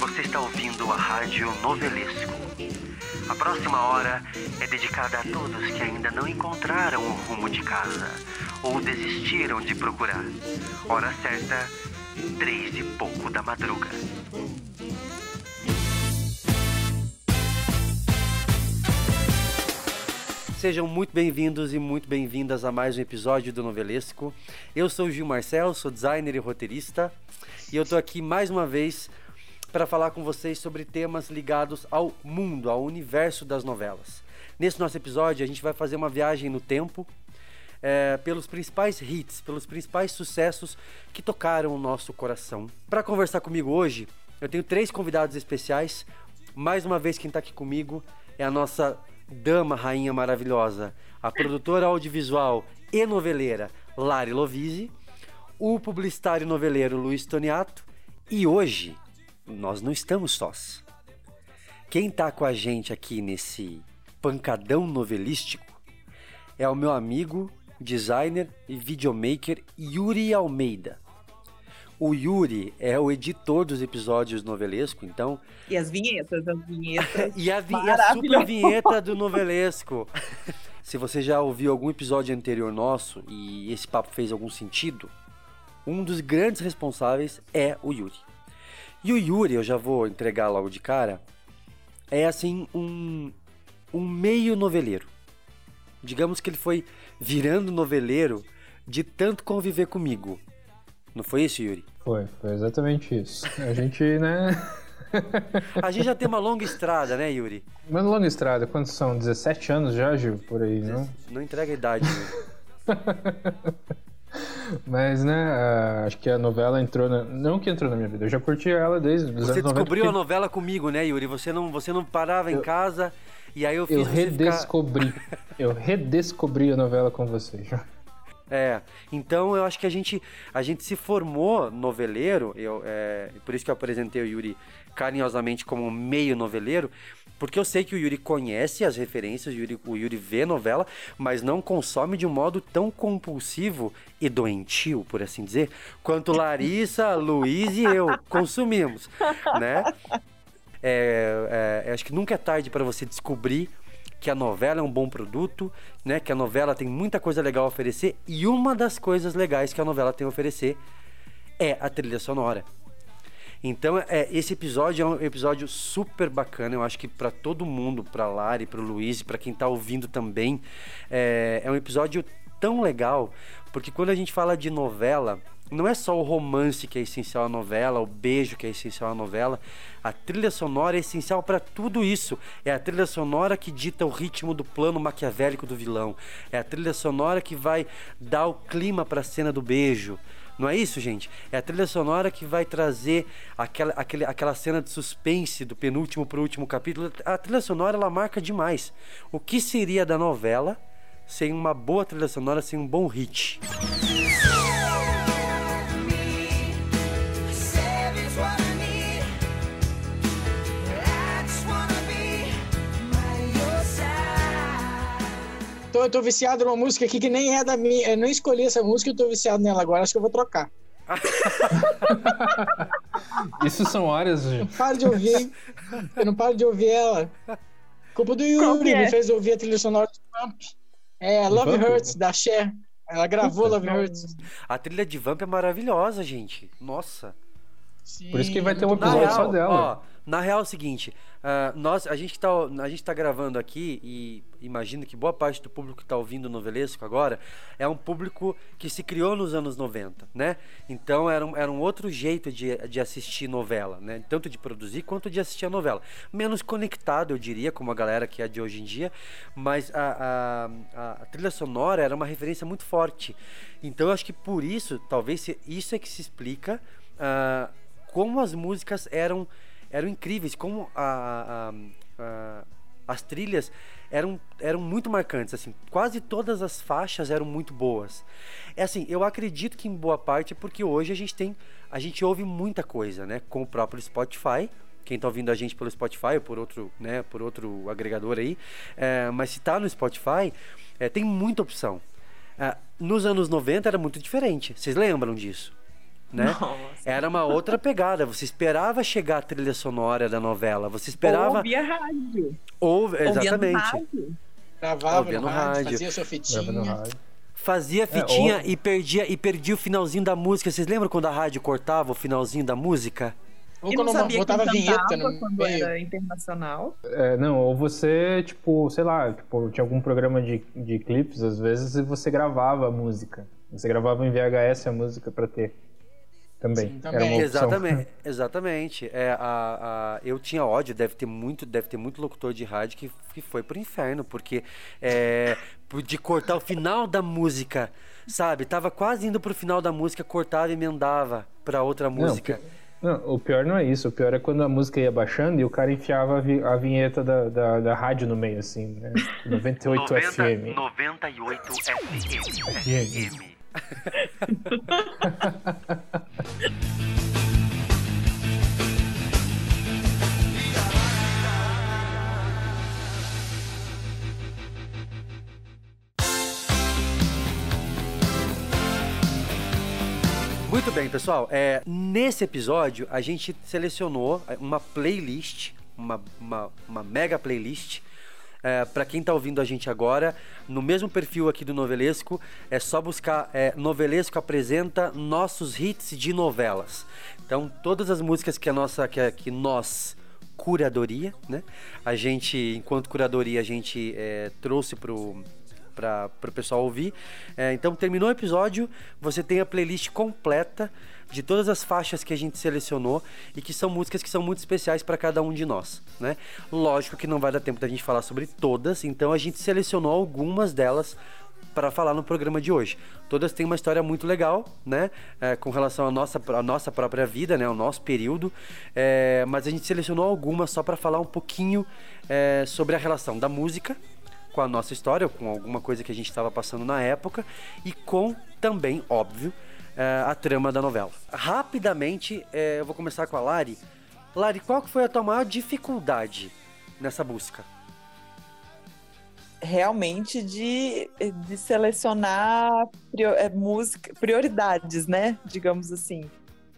Você está ouvindo a Rádio Novelesco. A próxima hora é dedicada a todos que ainda não encontraram o rumo de casa ou desistiram de procurar. Hora certa, três e pouco da madruga. Sejam muito bem-vindos e muito bem-vindas a mais um episódio do Novelesco. Eu sou o Gil Marcel, sou designer e roteirista, e eu tô aqui mais uma vez para falar com vocês sobre temas ligados ao mundo, ao universo das novelas. Nesse nosso episódio, a gente vai fazer uma viagem no tempo é, pelos principais hits, pelos principais sucessos que tocaram o nosso coração. Para conversar comigo hoje, eu tenho três convidados especiais. Mais uma vez, quem está aqui comigo é a nossa dama rainha maravilhosa, a produtora audiovisual e noveleira Lari Lovise, o publicitário noveleiro Luiz Toniato e hoje nós não estamos sós. Quem está com a gente aqui nesse pancadão novelístico é o meu amigo, designer e videomaker Yuri Almeida. O Yuri é o editor dos episódios novelesco, então. E as vinhetas, as vinhetas. e, a, vi e a super vinheta do novelesco. Se você já ouviu algum episódio anterior nosso e esse papo fez algum sentido, um dos grandes responsáveis é o Yuri. E o Yuri, eu já vou entregar logo de cara, é assim um, um meio noveleiro. Digamos que ele foi virando noveleiro de tanto conviver comigo. Não foi isso, Yuri? Foi, foi exatamente isso. A gente, né? a gente já tem uma longa estrada, né, Yuri? Uma longa estrada, quantos são? 17 anos já, Gil, por aí, não? Não entrega a idade, Yuri. Mas, né, acho que a novela entrou na... Não que entrou na minha vida, eu já curti ela desde os Você descobriu 90, a novela comigo, né, Yuri? Você não, você não parava eu... em casa e aí eu fiz Eu redescobri. Ficar... eu redescobri a novela com você, já. É, então eu acho que a gente, a gente se formou noveleiro, eu, é, por isso que eu apresentei o Yuri carinhosamente como meio noveleiro, porque eu sei que o Yuri conhece as referências, o Yuri, o Yuri vê novela, mas não consome de um modo tão compulsivo e doentio, por assim dizer, quanto Larissa, Luiz e eu consumimos, né? É, é, acho que nunca é tarde para você descobrir que a novela é um bom produto, né? Que a novela tem muita coisa legal a oferecer e uma das coisas legais que a novela tem a oferecer é a trilha sonora. Então, é, esse episódio é um episódio super bacana. Eu acho que para todo mundo, para Lari, para Luiz, para quem está ouvindo também, é, é um episódio tão legal, porque quando a gente fala de novela, não é só o romance que é essencial à novela, o beijo que é essencial à novela. A trilha sonora é essencial para tudo isso. É a trilha sonora que dita o ritmo do plano maquiavélico do vilão. É a trilha sonora que vai dar o clima para a cena do beijo. Não é isso, gente? É a trilha sonora que vai trazer aquela, aquele, aquela cena de suspense do penúltimo para o último capítulo. A trilha sonora ela marca demais. O que seria da novela sem uma boa trilha sonora, sem um bom hit? Tô, eu tô viciado numa música aqui que nem é da minha. Eu não escolhi essa música e tô viciado nela agora. Acho que eu vou trocar. Isso são áreas. Eu não paro de ouvir. Eu não paro de ouvir ela. Culpa do Yuri, é? me fez ouvir a trilha sonora de Vamp. É, Love Vamp? Hurts, da Cher. Ela gravou Love não. Hurts. A trilha de Vamp é maravilhosa, gente. Nossa. Sim, Por isso que vai ter um episódio real, só dela. Ó, na real é o seguinte, uh, nós, a gente, tá, a gente tá gravando aqui e imagino que boa parte do público que está ouvindo o Novelesco agora é um público que se criou nos anos 90, né? Então era um, era um outro jeito de, de assistir novela, né? Tanto de produzir quanto de assistir a novela. Menos conectado, eu diria, como a galera que é de hoje em dia, mas a, a, a trilha sonora era uma referência muito forte. Então eu acho que por isso, talvez isso é que se explica uh, como as músicas eram eram incríveis, como a, a, a, as trilhas eram, eram muito marcantes, assim, quase todas as faixas eram muito boas. É assim, eu acredito que em boa parte é porque hoje a gente tem, a gente ouve muita coisa, né, com o próprio Spotify, quem está ouvindo a gente pelo Spotify ou por outro, né, por outro agregador aí, é, mas se está no Spotify, é, tem muita opção. É, nos anos 90 era muito diferente, vocês lembram disso? Né? Nossa. Era uma outra pegada. Você esperava chegar a trilha sonora da novela. Você Ou esperava. ouvia rádio. Ou, Ouvia no exatamente. rádio. Gravava Ouvia no, no rádio, rádio. fazia sua fitinha. rádio. Fazia fitinha ou- e perdia e perdia o finalzinho da música. Vocês lembram quando a rádio cortava o finalzinho da música? Ou não quando sabia botava vinheta no quando meio. era internacional. É, não, ou você, tipo, sei lá, tipo, tinha algum programa de, de clipes, às vezes, e você gravava a música. Você gravava em VHS a música pra ter. Também. Sim, Era também. uma opção. Exatamente, exatamente. É, a, a- eu tinha ódio, deve ter muito, deve ter muito locutor de rádio que, que foi pro inferno, porque é, de cortar o final da música, sabe? Tava quase indo pro final da música, cortava e emendava pra outra música. pi- Não, o pior não é isso. O pior é quando a música ia baixando e o cara enfiava a, vi- a vinheta da, da, da rádio no meio, assim, né? 98 FM. 98 FM. FM. Muito bem, pessoal. É, nesse episódio, a gente selecionou uma playlist, uma, uma, uma mega playlist. É, para quem tá ouvindo a gente agora, no mesmo perfil aqui do Novelesco, é só buscar é, Novelesco apresenta nossos hits de novelas. Então, todas as músicas que a nossa, que, que nós curadoria, né? A gente, enquanto curadoria, a gente é, trouxe pro para o pessoal ouvir. É, então, terminou o episódio, você tem a playlist completa de todas as faixas que a gente selecionou e que são músicas que são muito especiais para cada um de nós, né? Lógico que não vai dar tempo da gente falar sobre todas, então a gente selecionou algumas delas para falar no programa de hoje. Todas têm uma história muito legal, né? É, com relação à nossa, à nossa própria vida, né? Ao nosso período. É, mas a gente selecionou algumas só para falar um pouquinho é, sobre a relação da música com a nossa história, com alguma coisa que a gente estava passando na época e com também, óbvio, é, a trama da novela. Rapidamente, é, eu vou começar com a Lari. Lari, qual foi a tua maior dificuldade nessa busca? realmente de, de selecionar prio- é, música, prioridades, né? Digamos assim.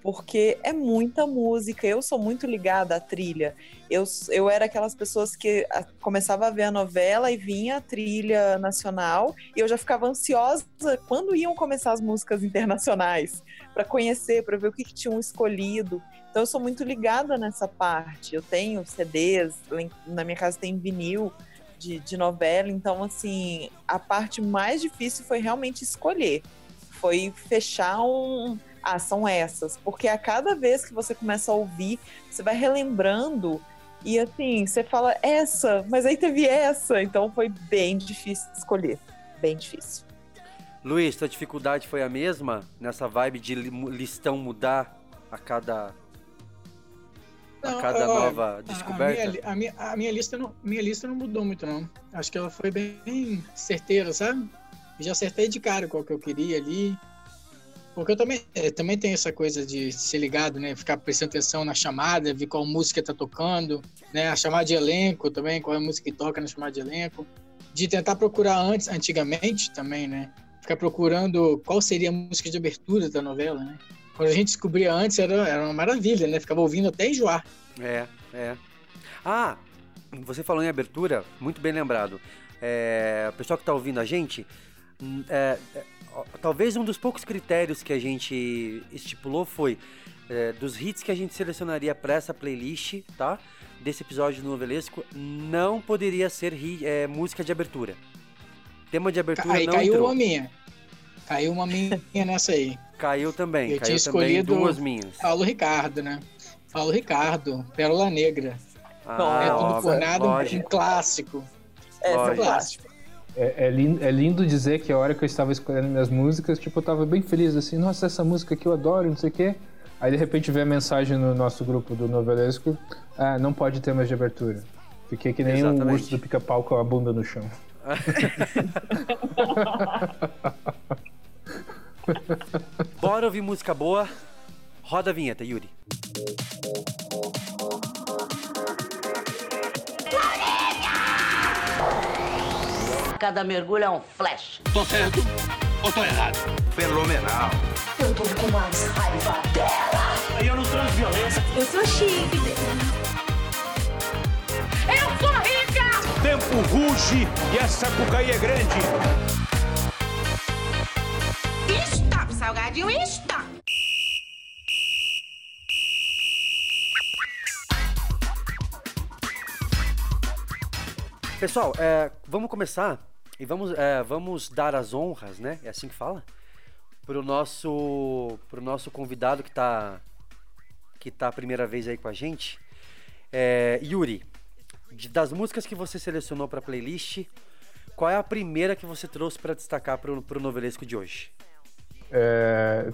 Porque é muita música. Eu sou muito ligada à trilha. Eu, eu era aquelas pessoas que a, começava a ver a novela e vinha a trilha nacional e eu já ficava ansiosa quando iam começar as músicas internacionais para conhecer, para ver o que, que tinham escolhido. Então eu sou muito ligada nessa parte. Eu tenho CDs, na minha casa tem vinil de, de novela, então assim, a parte mais difícil foi realmente escolher. Foi fechar um. Ah, são essas. Porque a cada vez que você começa a ouvir, você vai relembrando e assim, você fala essa, mas aí teve essa. Então foi bem difícil escolher. Bem difícil. Luiz, tua dificuldade foi a mesma nessa vibe de listão mudar a cada, a cada olha, nova descoberta? A, minha, a, minha, a minha lista não, minha lista não mudou muito, não. Acho que ela foi bem certeira, sabe? Já acertei de cara qual que eu queria ali. Porque eu também, eh, também tenho essa coisa de ser ligado, né? Ficar prestando atenção na chamada, ver qual música tá tocando, né? A chamada de elenco também, qual é a música que toca na chamada de elenco. De tentar procurar antes, antigamente também, né? Ficar procurando qual seria a música de abertura da novela, né? Quando a gente descobria antes, era, era uma maravilha, né? Ficava ouvindo até enjoar. É, é. Ah, você falou em abertura, muito bem lembrado. É, o pessoal que tá ouvindo a gente, hum, é, é, talvez um dos poucos critérios que a gente estipulou foi é, dos hits que a gente selecionaria para essa playlist, tá? Desse episódio do Novelesco, não poderia ser hi- é, música de abertura. Tema de abertura Aí não caiu entrou. uma minha. Caiu uma minha nessa aí. Caiu também, Eu caiu tinha também escolhido- duas minhas. Paulo Ricardo, né? Paulo Ricardo, Pérola Negra. Ah, é tudo por nada, um- um clássico. É Lógico. clássica. É, é, lin- é lindo dizer que a hora que eu estava escolhendo minhas músicas, tipo, eu tava bem feliz, assim, nossa, essa música aqui eu adoro, não sei o quê. Aí de repente vem a mensagem no nosso grupo do Novelesco, ah, não pode ter mais de abertura. Fiquei que nem um Exatamente. urso do pica-pau com a bunda no chão. Bora ouvir música boa. Roda a vinheta, Yuri. Cada mergulho é um flash. Tô certo ou tô errado? Fenomenal. Eu tô com mais raiva Eu sou chique. Eu sou rica! tempo ruge e a Sapucaí é grande. Stop, salgadinho, stop! Pessoal, é, vamos começar e vamos, é, vamos dar as honras, né? É assim que fala? Pro nosso, pro nosso convidado que tá, que tá a primeira vez aí com a gente. É, Yuri, de- das músicas que você selecionou pra playlist, qual é a primeira que você trouxe pra destacar pro, pro novelesco de hoje? É,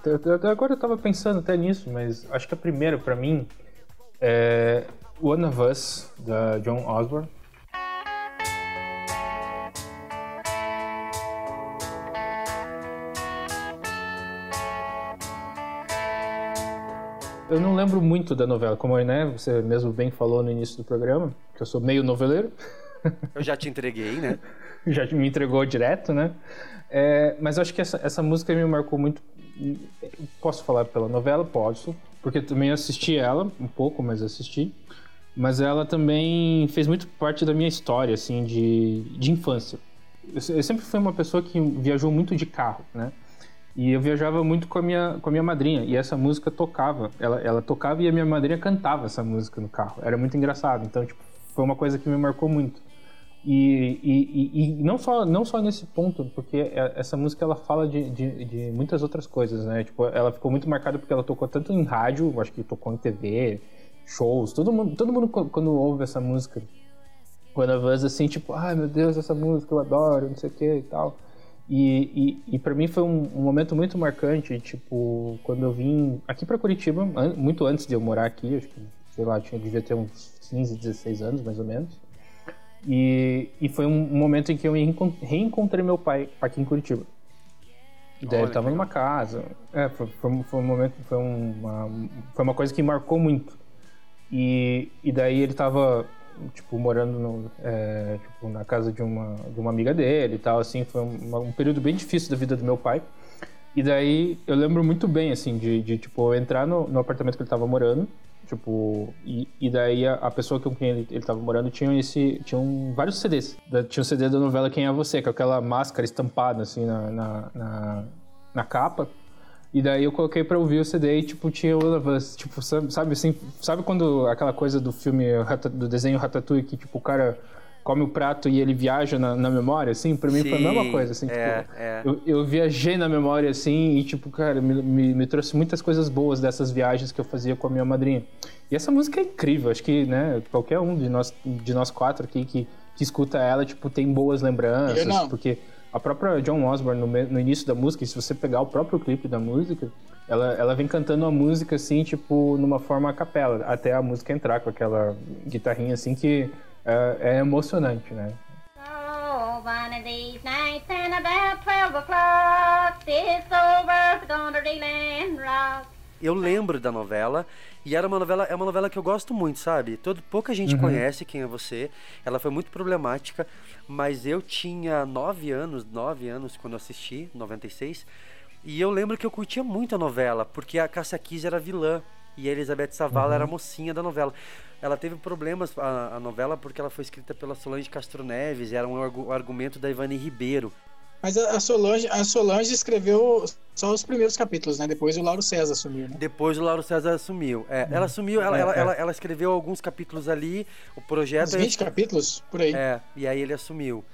agora eu tava pensando até nisso, mas acho que a primeira pra mim é One of Us, da John Osborne. Eu não lembro muito da novela, como né, você mesmo bem falou no início do programa, que eu sou meio noveleiro. Eu já te entreguei, né? já me entregou direto, né? É, mas acho que essa, essa música me marcou muito. Posso falar pela novela? Posso, porque também assisti ela um pouco, mas assisti. Mas ela também fez muito parte da minha história, assim, de, de infância. Eu, eu sempre fui uma pessoa que viajou muito de carro, né? E eu viajava muito com a minha, com a minha madrinha, e essa música tocava. Ela, ela tocava e a minha madrinha cantava essa música no carro. Era muito engraçado. Então, tipo, foi uma coisa que me marcou muito. E, e, e, e não, só, não só nesse ponto, porque é- essa música ela fala de, de, de muitas outras coisas, né? Tipo, ela ficou muito marcada porque ela tocou tanto em rádio, acho que tocou em TV, shows, todo mundo, todo mundo qu- quando ouve essa música, quando a voz assim, tipo, ai meu Deus, essa música eu adoro, não sei o que e tal. E, e, e para mim foi um, um momento muito marcante, tipo, quando eu vim aqui para Curitiba, an- muito antes de eu morar aqui, acho que, sei lá, tinha, devia ter uns 15, 16 anos mais ou menos. E, e foi um momento em que eu reencon- reencontrei meu pai aqui em Curitiba. E daí Olha, ele tava numa casa. É, foi, foi, um- foi um momento, foi uma, foi uma coisa que marcou muito. E, e daí ele tava, tipo, morando no, é, tipo, na casa de uma, de uma amiga dele e tal, assim. Foi um, um período bem difícil da vida do meu pai. E daí eu lembro muito bem, assim, de, de tipo, entrar no, no apartamento que ele tava morando, tipo, e, e daí a, a pessoa com quem ele, ele tava morando tinha esse, tinham vários CDs. Da- Tinha o CD da novela Quem é Você, com aquela máscara estampada, assim, na, na, na, na capa. E daí eu coloquei pra ouvir o CD e, tipo, tinha All of Us. Tipo, sabe, sabe assim, sabe quando aquela coisa do filme, do desenho Ratatouille, que, tipo, o cara come o prato e ele viaja na, na memória, assim? Pra mim foi a mesma Sim, coisa, assim, é, tipo... é. Eu, eu viajei na memória assim e, tipo, cara, me, me, me trouxe muitas coisas boas dessas viagens que eu fazia com a minha madrinha. E essa música é incrível, acho que, né, qualquer um de nós, de nós quatro aqui que, que escuta ela, tipo, tem boas lembranças. Eu não. Porque a própria John Osborne, no, no início da música, e se você pegar o próprio clipe da música, ela, ela vem cantando a música, assim, tipo, numa forma a capela, até a música entrar com aquela guitarrinha, assim, que é, é emocionante, né? Oh, one of these nights and about 12 o'clock, this old world's gonna reel and rock. Eu lembro da novela e era uma novela, é uma novela que eu gosto muito, sabe? Todo, pouca gente conhece quem é você. Ela foi muito problemática, mas eu tinha nove anos, nove anos quando eu assisti, 96. E eu lembro que eu curtia muito a novela, porque a Cássia Kiss era vilã e a Elizabeth Savala era a mocinha da novela. Ela teve problemas, a, a novela, porque ela foi escrita pela Solange Castro Neves, era um argu- argumento da Ivani Ribeiro. Mas a Solange, a Solange escreveu só os primeiros capítulos, né? Depois o Lauro César assumiu, né? Depois o Lauro César assumiu. É, ela assumiu, ela, É, ela, é. ela, ela escreveu alguns capítulos ali, o projeto. Uns 20 capítulos, por aí. É, e aí ele assumiu.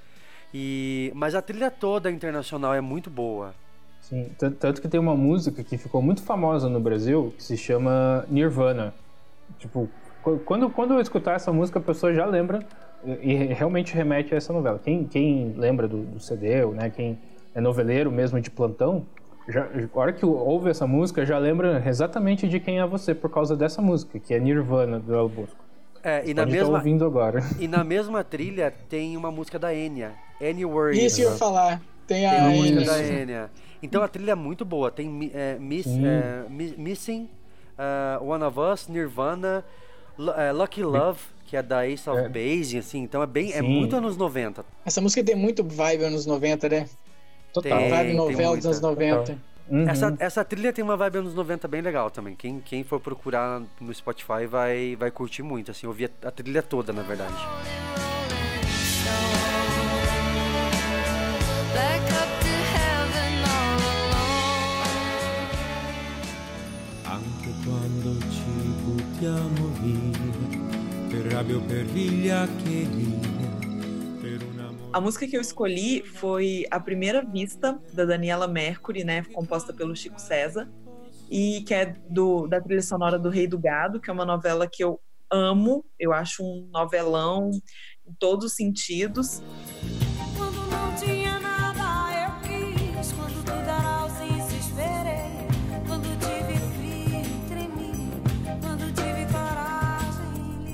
E, mas a trilha toda internacional é muito boa. Sim, tan- tanto que tem uma música que ficou muito famosa no Brasil que se chama Nirvana. Tipo, qu- quando, quando eu escutar essa música, a pessoa já lembra e realmente remete a essa novela. Quem, quem lembra do, do CD, ou, né, quem é noveleiro mesmo de plantão, já, a hora que ouve essa música, já lembra exatamente de quem é você por causa dessa música, que é Nirvana do El Bosco. É, e na, Pode mesma, ouvindo agora. e na mesma trilha tem uma música da Enya, Anywhere Isso eu ia falar. Tem a. Tem uma música Enya. da Enya. Então a trilha é muito boa. Tem é, Miss, é, Mi- Missing, uh, One of Us, Nirvana, Lu- é, Lucky Love, que é da Ace of É. Base, assim. Então é bem, é Sim. muito anos 90. Essa música tem muito vibe anos 90, né? Total. Tem, vibe novela muita. dos anos 90. Uhum. Essa, essa trilha tem uma vibe anos 90 bem legal também. Quem, quem for procurar no Spotify vai, vai curtir muito. Assim, ouvir a, a trilha toda, na verdade. Anche quando ci buttiamo via, A música que eu escolhi foi A Primeira Vista, da Daniela Mercury, né? Composta pelo Chico César. E que é do, da trilha sonora do Rei do Gado, que é uma novela que eu amo. Eu acho um novelão em todos os sentidos.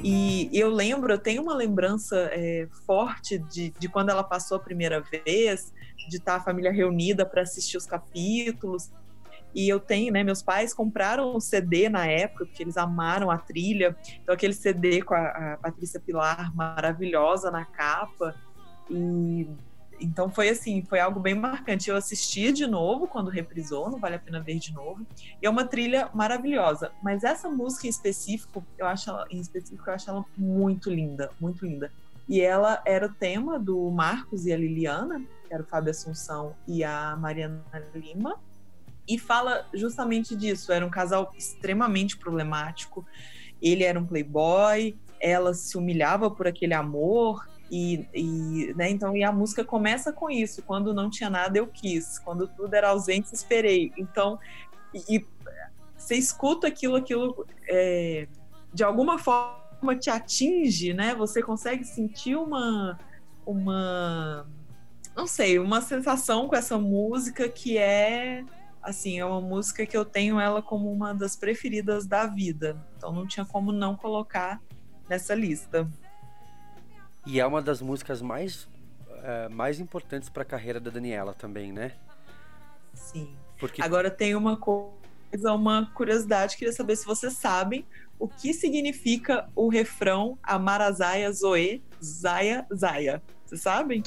E eu lembro, eu tenho uma lembrança é, forte de, de quando ela passou a primeira vez, de estar a família reunida para assistir os capítulos. E eu tenho, né? Meus pais compraram o CD na época, porque eles amaram a trilha. Então, aquele CD com a, a Patrícia Pilar maravilhosa na capa. E então foi assim, foi algo bem marcante. Eu assisti de novo quando reprisou, não vale a pena ver de novo. E é uma trilha maravilhosa. Mas essa música em específico, eu acho ela, em específico, eu acho ela muito linda, muito linda. E ela era o tema do Marcos e a Liliana, que era o Fábio Assunção e a Mariana Lima. E fala justamente disso. Era um casal extremamente problemático. Ele era um playboy, ela se humilhava por aquele amor. E, e, né, então, e a música começa com isso. Quando não tinha nada, eu quis. Quando tudo era ausente, esperei. Então, e, você escuta aquilo, aquilo é, de alguma forma te atinge, né? Você consegue sentir uma, uma, não sei, uma sensação com essa música que é assim, é uma música que eu tenho ela como uma das preferidas da vida. Então não tinha como não colocar nessa lista. E é uma das músicas mais, eh, mais importantes para a carreira da Daniela também, né? Sim. Porque Agora tem uma coisa, uma curiosidade, queria saber se vocês sabem o que significa o refrão Amarazaia Zoe Zaya Zaya. Vocês sabem?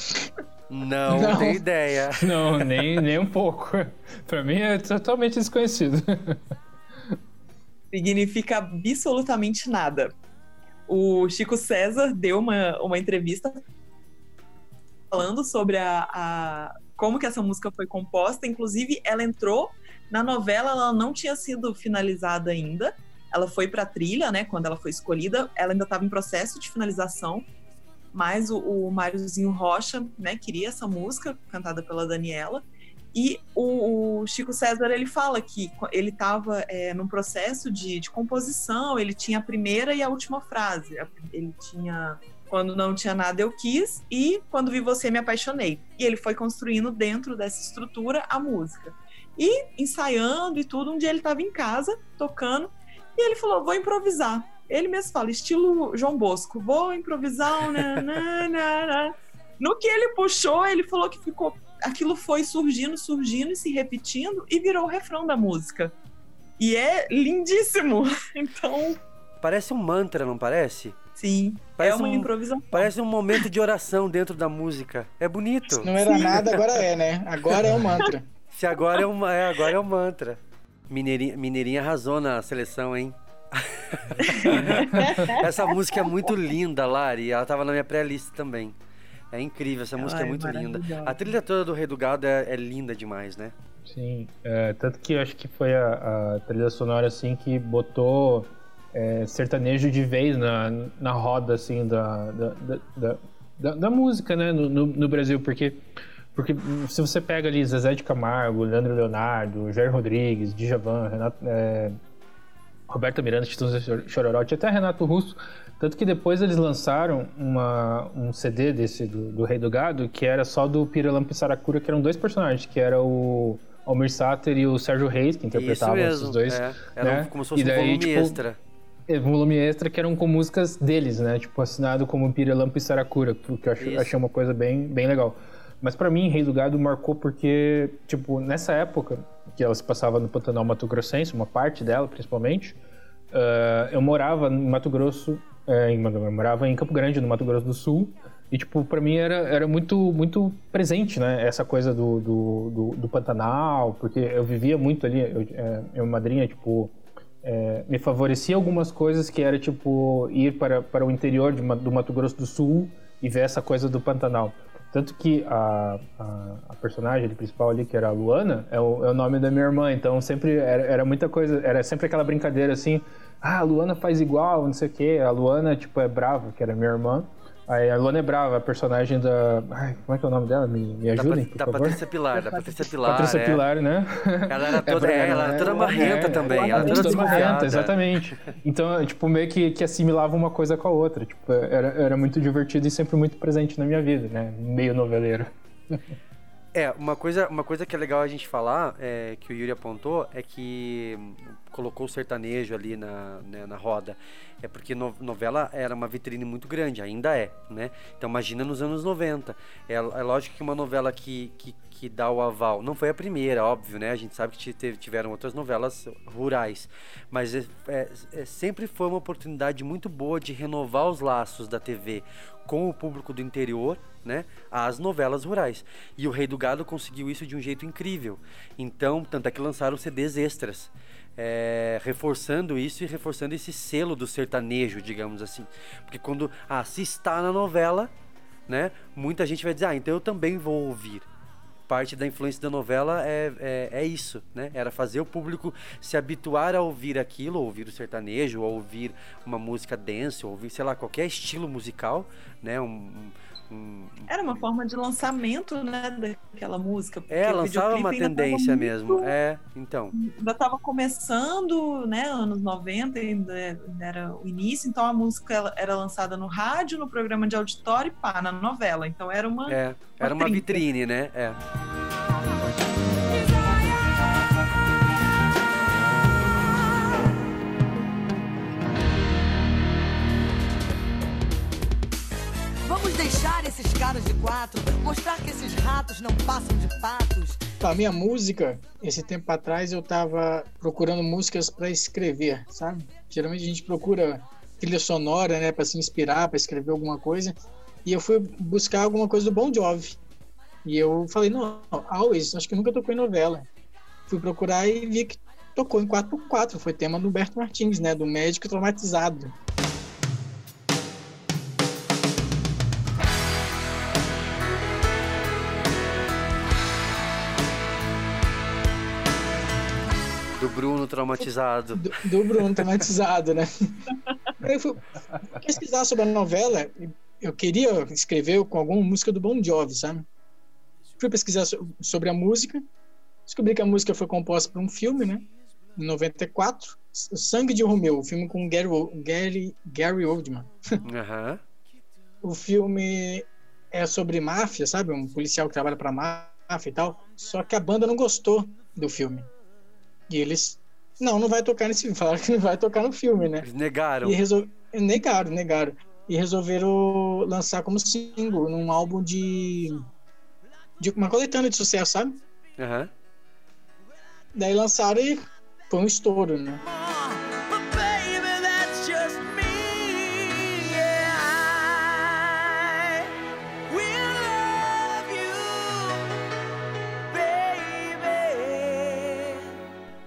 não, Não. tenho ideia. Não, nem, nem um pouco. Pra mim é totalmente desconhecido. significa absolutamente nada. O Chico César deu uma, uma entrevista falando sobre a, a- como que essa música foi composta. Inclusive, ela entrou na novela, ela não tinha sido finalizada ainda. Ela foi para trilha, né? Quando ela foi escolhida, ela ainda estava em processo de finalização. Mas o, o Máriozinho Rocha, né, queria essa música cantada pela Daniela. E o, o Chico César ele fala que ele estava num processo de, de composição, ele tinha a primeira e a última frase. Ele tinha quando não tinha nada eu quis e quando vi você me apaixonei. E ele foi construindo dentro dessa estrutura a música. E ensaiando e tudo, um dia ele estava em casa tocando e ele falou: "Vou improvisar". Ele mesmo fala, estilo João Bosco, vou improvisar, né. No que ele puxou, ele falou que ficou aquilo foi surgindo, surgindo e se repetindo e virou o refrão da música. E é lindíssimo. Então, Parece um mantra, não parece? sim, Parece é uma um- improvisação. Parece um momento de oração dentro da música. É bonito. Não era nada, agora é, né? Agora é um mantra. Se agora é um, é, agora é um mantra. Mineirinha, Mineirinha arrasou na seleção, hein? essa música é muito linda, Lari. Ela tava na minha pré-lista também. É incrível, essa música é Ai, muito linda. A trilha toda do Rei do Gado é, é linda demais, né? Sim, é, tanto que eu acho que foi a, a trilha sonora assim que botou é, sertanejo de vez na, na roda assim da, da, da, da- da- música, né, no, no, no Brasil, porque porque se você pega ali Zezé de Camargo, Leandro Leonardo, Jair Rodrigues, Djavan, Renato, é, Roberto Miranda, Titãs Chororote, até Renato Russo, tanto que depois eles lançaram uma, um CD desse do, do Rei do Gado que era só do Piralampo e Saracura, que eram dois personagens, que era o Almir Sater e o Sérgio Reis, que interpretavam mesmo. esses dois. é. Era né? como se fosse E um daí, volume tipo, extra. é, volume extra que eram com músicas deles, né? Tipo, assinado como Piralampo e Saracura, que eu achei, Isso. achei uma coisa bem, bem legal. Mas pra mim, Rei do Gado marcou porque, tipo, nessa época, que ela se passava no Pantanal Mato Grossense, uma parte dela principalmente, ah, eu morava em Mato Grosso, é, em, eu morava em Campo Grande, no Mato Grosso do Sul, E, tipo, pra mim era, era muito, muito presente, né? Essa coisa do, do, do, do Pantanal, porque eu vivia muito ali. Eu, é, minha madrinha, tipo, é, me favorecia algumas coisas que era, tipo, ir para, para o interior de, do Mato Grosso do Sul e ver essa coisa do Pantanal. Tanto que a, a, a personagem principal ali, que era a Luana, é o, é o nome da minha irmã. Então sempre era, era muita coisa, era sempre aquela brincadeira assim, ah, a Luana faz igual, não sei o quê. A Luana, tipo, é brava, que era minha irmã. Aí a Luana é brava, a personagem da. Ai, como é que é o nome dela? Me, me Da, ajudem, da favor. Patrícia Pilar, da Patrícia Pilar. Patrícia é. Pilar, né? Ela era toda, pra- é, ela era toda é, marrenta é, também, ela ela toda toda marrenta, exatamente. Então, tipo, meio que, que assimilava uma coisa com a outra. Tipo, era, era muito divertido e sempre muito presente na minha vida, né? Meio noveleiro. É, uma coisa, uma coisa que é legal a gente falar, é, que o Yuri apontou, é que colocou o sertanejo ali na, né, na roda. É porque no- novela era uma vitrine muito grande, ainda é, né? Então imagina nos anos 90. É, é lógico que uma novela que, que, que dá o aval, não foi a primeira, óbvio, né? A gente sabe que te- teve- tiveram outras novelas rurais, mas é- é- é- sempre foi uma oportunidade muito boa de renovar os laços da TV com o público do interior, né, às novelas rurais. E o Rei do Gado conseguiu isso de um jeito incrível. Então, tanto é que lançaram CDs extras, é, reforçando isso e reforçando esse selo do sertanejo, digamos assim. Porque quando ah, se está na novela, né, muita gente vai dizer, ah, então eu também vou ouvir. Parte da influência da novela é, é, é isso, né? Era fazer o público se habituar a ouvir aquilo, ouvir o sertanejo, ou ouvir uma música dance, ou ouvir, sei lá, qualquer estilo musical, né? Um, um- um- Era uma forma de lançamento, né, daquela música. É, lançava uma tendência muito- mesmo. É, então. Ainda estava começando, né, anos 90, ainda era o início, então a música era lançada no rádio, no programa de auditório e pá, na novela. Então era uma. É, era uma vitrine, né? É. esses caras de quatro, mostrar que esses ratos não passam de patos. A minha música, esse tempo atrás eu tava procurando músicas para escrever, sabe? Geralmente a gente procura trilha sonora, né, para se inspirar, para escrever alguma coisa. E eu fui buscar alguma coisa do Bon Jovi. E eu falei, não, Always, acho que nunca tocou em novela. Fui procurar e vi que tocou em 4x4, foi tema do Humberto Martins, né, do médico traumatizado. Traumatizado. do, do Bruno traumatizado, né? Eu fui pesquisar sobre a novela. Eu queria escrever com alguma música do Bon Jovi, sabe? Fui pesquisar so- sobre a música. Descobri que a música foi composta por um filme, né? Em 94. O Sangue de Romeu, o filme com Gary, Gary, Gary Oldman. Aham. O filme é sobre máfia, sabe? Um policial que trabalha pra máfia e tal. Só que a banda não gostou do filme. E eles. Não, não vai tocar nesse filme. Falaram que não vai tocar no filme, né? Eles negaram. E resol... Negaram, negaram. E resolveram lançar como single num álbum de. de uma coletânea de sucesso, sabe? Aham. Daí lançaram e foi um estouro, né?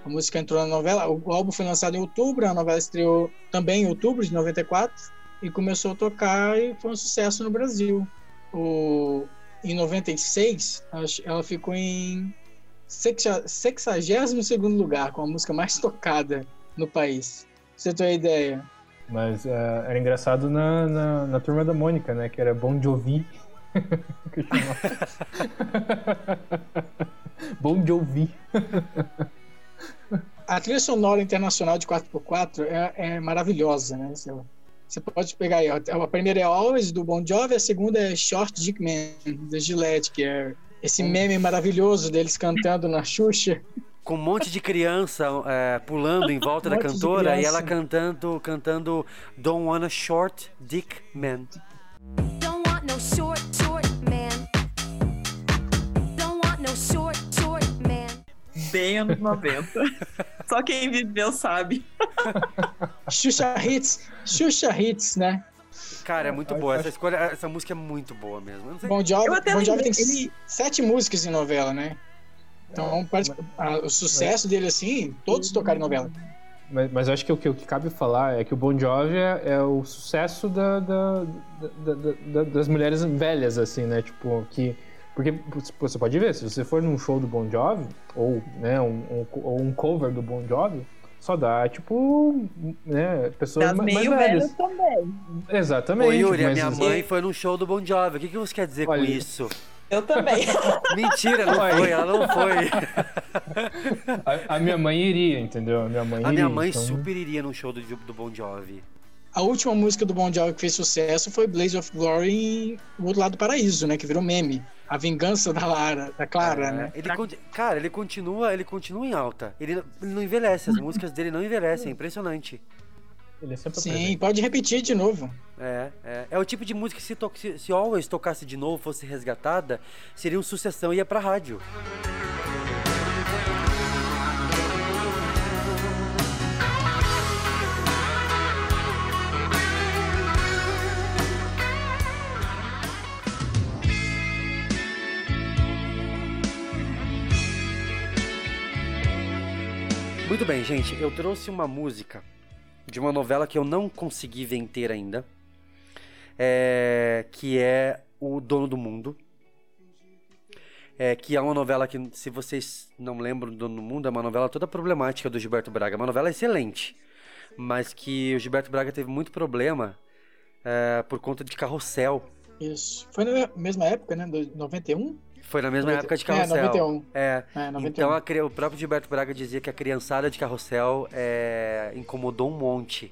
A música entrou na novela. O álbum foi lançado em outubro, a novela estreou também em outubro de 94 e começou a tocar e foi um sucesso no Brasil. O... Em 96, acho- ela ficou em 62 lugar, com a música mais tocada no país. Você ter uma ideia. Mas eh, era engraçado na, na, na turma da Mônica, né? Que era Bon Jovi. Que chamava. Bon Jovi. A trilha sonora internacional de 4x4 é, é maravilhosa, né? Você, você pode pegar aí. ó, A primeira é Always, do Bon Jovi, a segunda é Short Dick Man, da Gillette, que é esse meme maravilhoso deles cantando na Xuxa. Com um monte de criança é, pulando em volta Um da cantora e ela cantando, cantando Don't Wanna Short Dick Man. Bem anos 90. Só quem viveu sabe. Xuxa Hits, Xuxa Hits, né? Cara, é muito boa. Essa escolha, essa música é muito boa mesmo. Eu não sei- Bon Jovi, bon tem ele- sete músicas em novela, né? Então, parece- a- o sucesso dele, assim, todos tocaram em novela. Mas, mas eu acho que o, que o que cabe falar é que o Bon Jovi é, é o sucesso da, da- da- da- da- das mulheres velhas, assim, né? Tipo, que. Porque você pode ver, se você for num show do Bon Jovi, ou, né, um, um, ou um cover do Bon Jovi, só dá, tipo, né, pessoas mais meio velhas. velhas também. Exatamente. Ô, Yuri, a mas- minha mãe foi num show do Bon Jovi. O que, que você quer dizer Olha, com isso? Eu também. Mentira, não Olha. foi, ela não foi. A, a minha mãe iria, entendeu? A minha mãe A minha iria, mãe então- super iria num show do, do Bon Jovi. A última música do Bon Jovi que fez sucesso foi Blaze of Glory em O Outro Lado do Paraíso, né? Que virou meme. A vingança da Lara, da Clara, É, né? ele cara, ele continua, ele continua em alta. Ele, não- ele não envelhece, as músicas dele não envelhecem, é impressionante. Ele é sempre Sim, presente. pode repetir de novo. É, é. É o tipo de música que se, to se, se Always tocasse de novo, fosse resgatada, seria um sucessão e ia pra rádio. Muito bem, gente. Eu trouxe uma música de uma novela que eu não consegui ver inteira ainda. É, que é O Dono do Mundo. É, que é uma novela que, se vocês não lembram do Dono do Mundo, é uma novela toda problemática do Gilberto Braga. Uma novela excelente, mas que o Gilberto Braga teve muito problema é, por conta de carrossel. Isso. Foi na mesma época, né? Do 91? Foi na mesma Noventa- época de é, carrossel. 91. É, É, 91. Então a o próprio Gilberto Braga dizia que a criançada de carrossel é, incomodou um monte.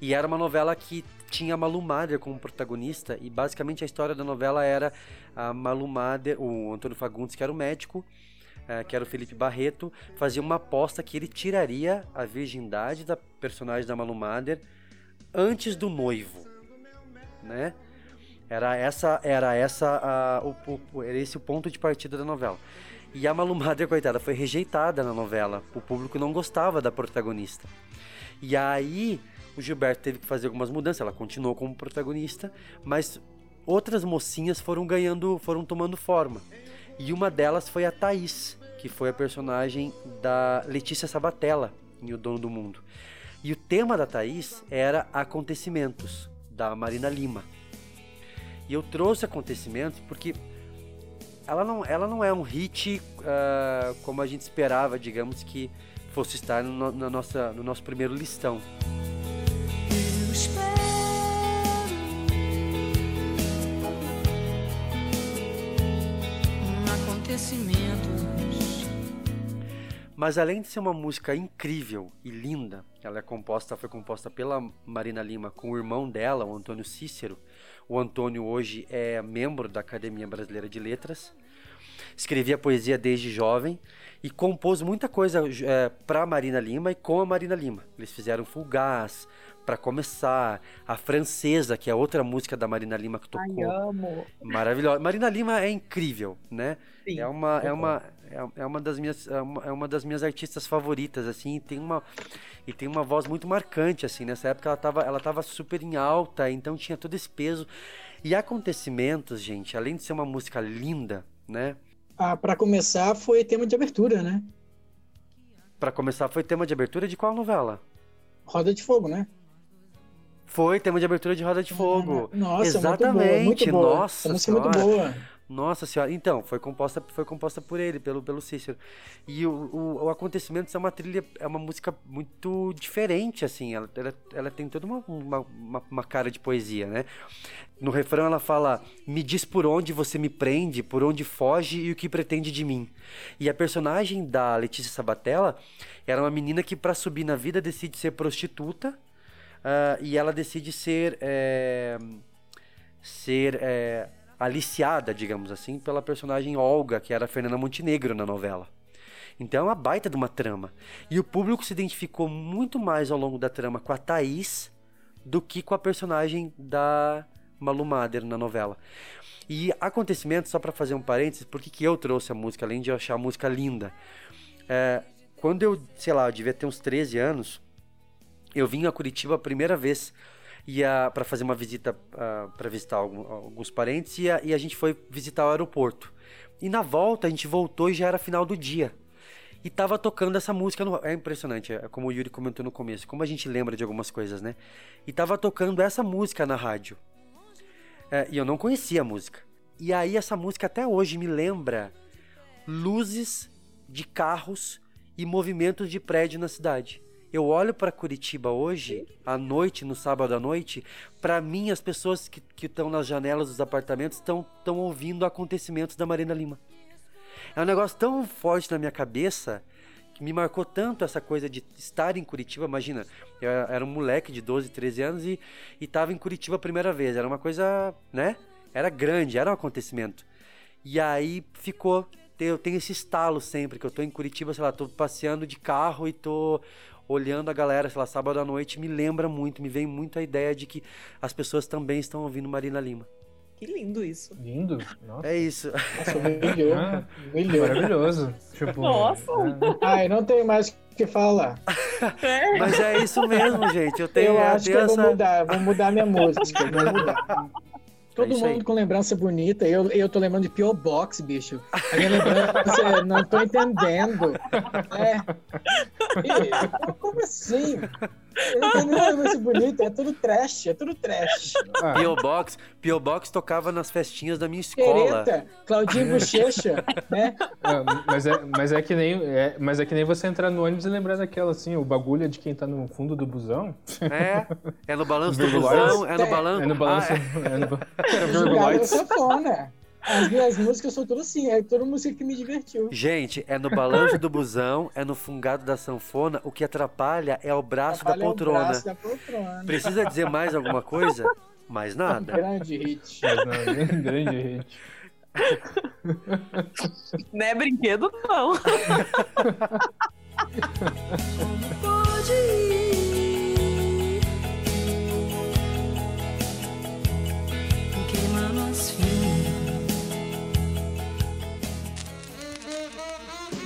E era uma novela que tinha a Malu Mader como protagonista e basicamente a história da novela era a Malu Mader, o Antônio Fagundes, que era o médico, eh, que era o Felipe Barreto, fazia uma aposta que ele tiraria a virgindade da personagem da Malu Mader antes do noivo, né? Era essa, era essa, a, o, o- era esse o ponto de partida da novela. E a Malu Mader, coitada, foi rejeitada na novela. O público não gostava da protagonista. E aí o Gilberto teve que fazer algumas mudanças. Ela continuou como protagonista, mas outras mocinhas foram ganhando, foram tomando forma. E uma delas foi a Thaís, que foi a personagem da Letícia Sabatella em O Dono do Mundo. E o tema da Thaís era acontecimentos, da Marina Lima. E eu trouxe acontecimentos porque ela não, ela não é um hit ah, como a gente esperava, digamos, que fosse estar no, na nossa, no nosso primeiro listão. Eu espero acontecimento. Mas além de ser uma música incrível e linda, ela é composta, foi composta pela Marina Lima com o irmão dela, o Antônio Cícero. O Antônio hoje é membro da Academia Brasileira de Letras. Escrevia poesia desde jovem e compôs muita coisa para Marina Lima e com a Marina Lima. Eles fizeram Fugaz, para começar, a Francesa, que é outra música da Marina Lima que Ai, tocou. amo. Maravilhosa. Marina Lima é incrível, né? Sim, é uma é uma é, é uma das minhas é é uma das minhas artistas favoritas assim, e tem uma e tem uma voz muito marcante assim. Nessa época ela tava ela tava super em alta, então tinha todo esse peso. E acontecimentos, gente, além de ser uma música linda, né? Ah, pra começar, foi tema de abertura, né? Pra começar foi tema de abertura de qual novela? Roda de Fogo, né? Foi tema de abertura de Roda de Fogo. Nossa, Exatamente. muito boa, muito boa. Nossa é muito boa. Nossa senhora. Então, foi composta, foi composta por ele, pelo, pelo Cícero. E o, o, o Acontecimentos é uma trilha, é uma música muito diferente, assim. Ela, ela, ela tem toda uma, uma, uma- cara de poesia, né? No refrão ela fala: Me diz por onde você me prende, por onde foge e o que pretende de mim. E a personagem da Letícia Sabatella era uma menina que, para subir na vida, decide ser prostituta. ah, e ela decide ser. eh, ser é, aliciada, digamos assim, pela personagem Olga, que era a Fernanda Montenegro na novela. Então é uma baita de uma trama. E o público se identificou muito mais ao longo da trama com a Thaís do que com a personagem da Malu Mader na novela. E acontecimento, só para fazer um parênteses, por que eu trouxe a música, além de eu achar a música linda? É, quando eu, sei lá, eu devia ter uns 13 anos, eu vim a Curitiba a primeira vez. Ia para fazer uma visita para visitar algum- alguns parentes e a, e a gente foi visitar o aeroporto. E na volta a gente voltou e já era final do dia. E tava tocando essa música no. É impressionante, é como o Yuri comentou no começo, como a gente lembra de algumas coisas, né? E tava tocando essa música na rádio. É, e eu não conhecia a música. E aí essa música até hoje me lembra luzes de carros e movimentos de prédio na cidade. Eu olho para Curitiba hoje, à noite, no sábado à noite, para mim as pessoas que estão nas janelas dos apartamentos estão ouvindo acontecimentos da Marina Lima. É um negócio tão forte na minha cabeça que me marcou tanto essa coisa de estar em Curitiba. Imagina, eu era um moleque de 12, 13 anos e estava em Curitiba a primeira vez. Era uma coisa, né? Era grande, era um acontecimento. E aí ficou. Eu tenho esse estalo sempre, que eu tô em Curitiba, sei lá, tô passeando de carro e tô olhando a galera, sei lá, sábado à noite, me lembra muito, me vem muito a ideia de que as pessoas também estão ouvindo Marina Lima. Que lindo isso. Lindo. Nossa. É isso. Nossa, humilhou. Ah. Maravilhoso. Tipo, Nossa. é, Ai, não tenho mais o que falar. Mas é isso mesmo, gente. Eu tenho, eu acho que eu vou mudar, vou mudar minha música, vou mudar. Todo É isso aí. mundo com lembrança bonita, eu, eu tô lembrando de P.O. Box, bicho. A minha lembrança, eu não tô entendendo. É. E, como assim? Eu não tenho nenhuma lembrança bonita, é tudo trash, é tudo trash. ah, P.O. Box, P.O. Box tocava nas festinhas da minha escola. Quereta, Claudinho Bochecha, né? é, mas, é, mas, é que nem, é, mas é que nem você entrar no ônibus e lembrar daquela, assim, o bagulho é de quem tá no fundo do busão. É, é no balanço do busão, é no balanço. É no balanço. Ah, é no, era Jogada da Virgulites. sanfona. As minhas músicas são todas assim, é toda música que me divertiu. Gente, é no balanço do busão, é no fungado da sanfona. O que atrapalha é o braço da Atrapalha o poltrona. braço da poltrona. Precisa dizer mais alguma coisa? Mais nada. Grande hit. Não, grande hit. Não é brinquedo, não. Pode ir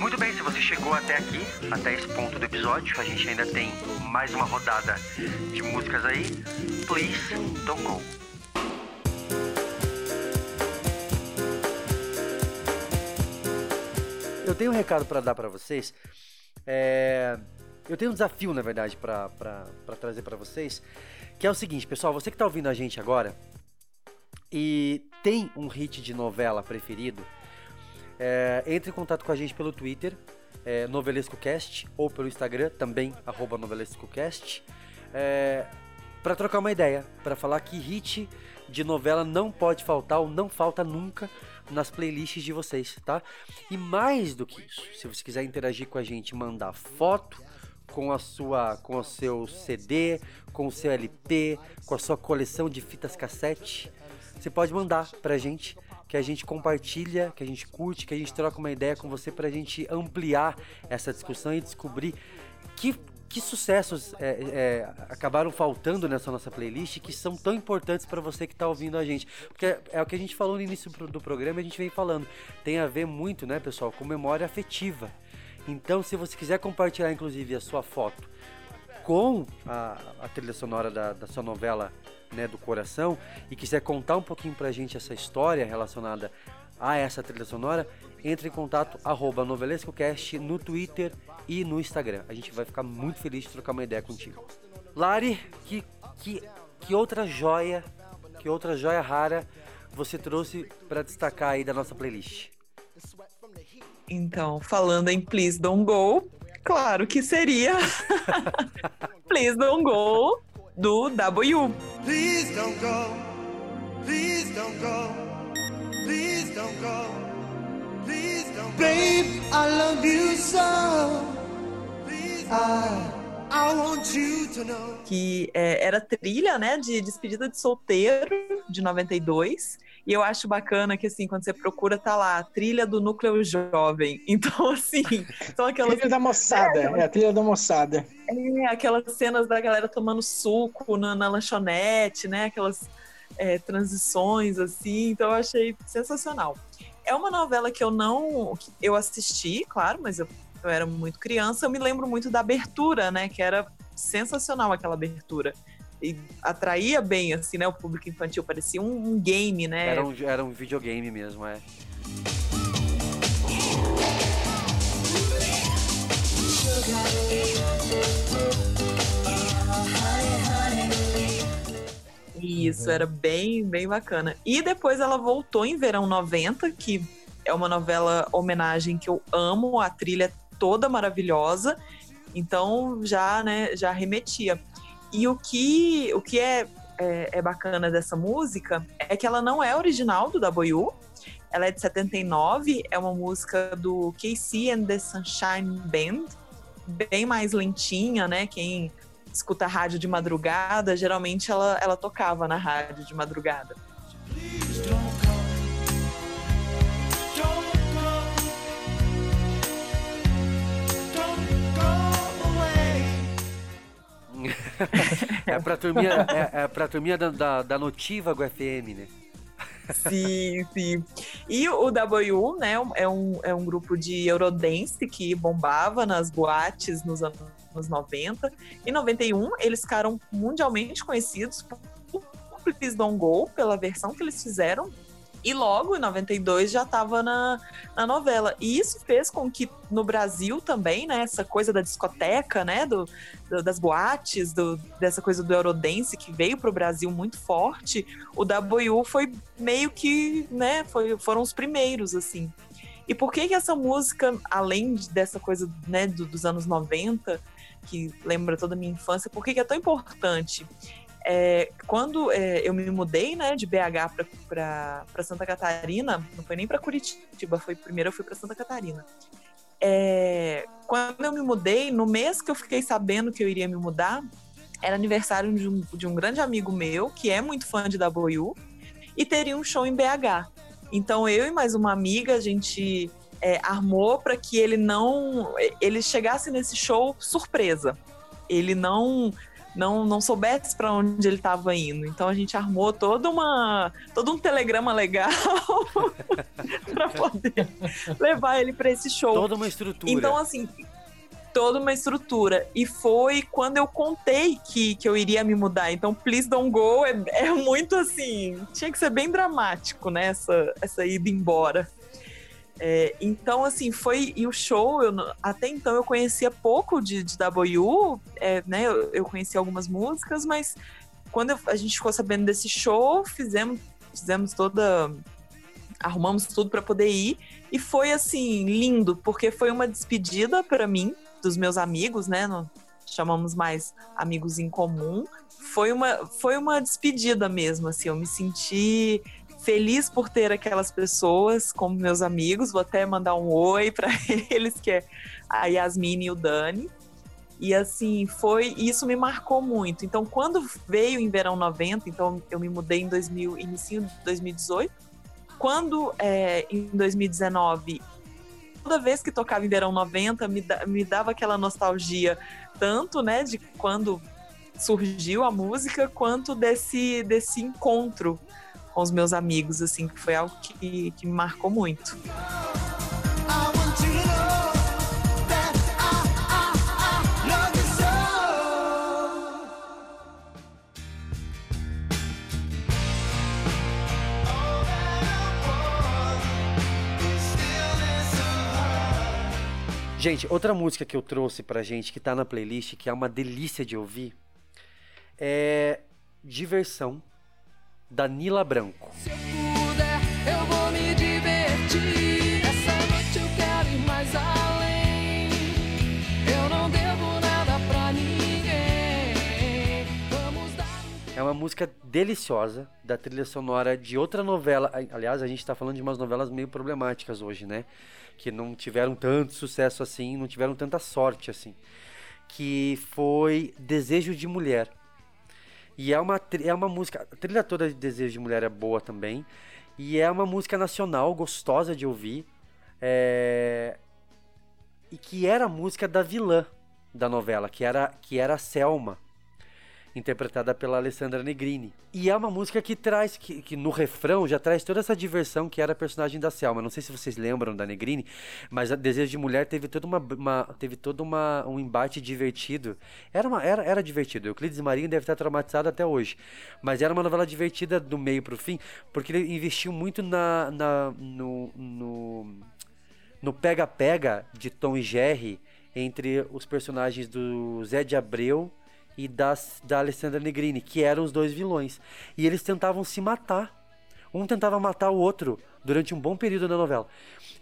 Muito bem, se você chegou até aqui, até esse ponto do episódio, a gente ainda tem mais uma rodada de músicas aí. Please don't go. Eu tenho um recado para dar para vocês. É, Eu tenho um desafio, na verdade, para trazer para vocês, que é o seguinte, pessoal, você que tá ouvindo a gente agora e tem um hit de novela preferido, é, entre em contato com a gente pelo Twitter, é, NovelescoCast, ou pelo Instagram, também, arroba NovelescoCast, é, para trocar uma ideia, para falar que hit de novela não pode faltar ou não falta nunca nas playlists de vocês, tá? E mais do que isso, se você quiser interagir com a gente, mandar foto com a sua, com o seu CD, com o seu LP, com a sua coleção de fitas cassete, você pode mandar pra gente, que a gente compartilha, que a gente curte, que a gente troca uma ideia com você pra gente ampliar essa discussão e descobrir que, que sucessos é, é, acabaram faltando nessa nossa playlist que são tão importantes pra você que tá ouvindo a gente. Porque é o que a gente falou no início do programa e a gente vem falando. Tem a ver muito, né, pessoal, com memória afetiva. Então, se você quiser compartilhar, inclusive, a sua foto com a, a trilha sonora da, da sua novela né, do coração e quiser contar um pouquinho pra gente essa história relacionada a essa trilha sonora, entre em contato arroba novelescocast no Twitter e no Instagram. A gente vai ficar muito feliz de trocar uma ideia contigo. Lari, que, que, que outra joia, que outra joia rara você trouxe pra destacar aí da nossa playlist? Então, falando em Please Don't Go, claro que seria Please Don't Go do W. Please don't go. Please don't go. Please don't go. Please don't go. Babe, I love you so. Please I, Que é, era trilha, né, de despedida de solteiro de 92. E eu acho bacana que, assim, quando você procura, tá lá, a trilha do núcleo jovem. Então, assim, são aquelas. Trilha da moçada, é a trilha da moçada. É, aquelas cenas da galera tomando suco na, na lanchonete, né? Aquelas é, transições, assim. Então, eu achei sensacional. É uma novela que eu não. Eu assisti, claro, mas eu, eu era muito criança. Eu me lembro muito da abertura, né? Que era sensacional aquela abertura. e atraía bem, assim, né? O público infantil. Parecia um, um game, né? Era um, era um videogame mesmo, é. Isso, era bem, bem bacana. E depois ela voltou em Verão 90, que é uma novela homenagem que eu amo, a trilha é toda maravilhosa. Então já, né, já remetia. E o que, o que é, é, é bacana dessa música é que ela não é original do W. Ela é de 79, é uma música do KC and the Sunshine Band, bem mais lentinha, né? Quem escuta rádio de madrugada, geralmente ela, ela tocava na rádio de madrugada. é pra turminha, é, é pra turminha da, da, da Notívago FM, né? Sim, sim. E o W, né, é um, é um grupo de Eurodance que bombava nas boates nos anos 90. Em 91, eles ficaram mundialmente conhecidos por Please Don't Go, pela versão que eles fizeram. E logo, em 92, já estava na, na novela. E isso fez com que no Brasil também, né, essa coisa da discoteca, né, do, do das boates, do, dessa coisa do Eurodance que veio para o Brasil muito forte, o W foi meio que, né, foi, foram os primeiros, assim. E por que que essa música, além dessa coisa, né, do, dos anos 90, que lembra toda a minha infância, por que que é tão importante? É, quando é, eu me mudei, né, de BH para Santa Catarina, não foi nem para Curitiba, foi primeiro eu fui para Santa Catarina. É, quando eu me mudei, no mês que eu fiquei sabendo que eu iria me mudar, era aniversário de um, de um grande amigo meu, que é muito fã de W, e teria um show em BH. Então eu e mais uma amiga, a gente é, armou para que ele não. ele chegasse nesse show surpresa. Ele não não, não soubesse para onde ele estava indo. Então a gente armou toda uma, todo um telegrama legal para poder levar ele para esse show. Toda uma estrutura. Então, assim, toda uma estrutura. E foi quando eu contei que, que eu iria me mudar. Então, Please Don't Go é, é muito assim. Tinha que ser bem dramático, né? Essa, essa ida embora. É, então, assim, foi. E o show, eu, até então eu conhecia pouco de, de W, é, né? Eu, eu conhecia algumas músicas, mas quando eu, a gente ficou sabendo desse show, fizemos, fizemos toda. Arrumamos tudo para poder ir. E foi, assim, lindo, porque foi uma despedida para mim, dos meus amigos, né? No, chamamos mais amigos em comum. Foi uma, foi uma despedida mesmo, assim. Eu me senti feliz por ter aquelas pessoas como meus amigos. Vou até mandar um oi para eles, que é a Yasmin e o Dani. E assim, foi. Isso me marcou muito. Então, quando veio em verão 90, então eu me mudei em 2000, início de 2018. Quando é, em 2019, toda vez que tocava em verão 90, me, me dava aquela nostalgia, tanto né, de quando surgiu a música, quanto desse, desse encontro com os meus amigos, assim, que foi algo que, que me marcou muito. Gente, outra música que eu trouxe pra gente, que tá na playlist, que é uma delícia de ouvir, é Diversão, da Nila Branco. Se eu puder, eu vou me divertir. Essa noite eu quero ir mais além. Eu não devo nada pra ninguém. Vamos dar. É uma música deliciosa da trilha sonora de outra novela. Aliás, a gente tá falando de umas novelas meio problemáticas hoje, né? Que não tiveram tanto sucesso assim, não tiveram tanta sorte assim. Que foi Desejo de Mulher. E é uma, é uma música. A trilha toda de Desejo de Mulher é boa também. E é uma música nacional, gostosa de ouvir. É, E que era a música da vilã da novela, que era, que era a Selma. Interpretada pela Alessandra Negrini. E é uma música que traz, que, que no refrão já traz toda essa diversão que era a personagem da Selma. Não sei se vocês lembram da Negrini, mas a Desejo de Mulher teve toda uma, uma- teve todo uma, um embate divertido. Era, uma, era, era divertido. Euclides Marinho deve estar traumatizado até hoje. Mas era uma novela divertida do meio pro fim, porque ele investiu muito na, na, no, no, no pega-pega de Tom e Jerry entre os personagens do Zé de Abreu e das, da Alessandra Negrini, que eram os dois vilões. E eles tentavam se matar. Um tentava matar o outro durante um bom período da novela.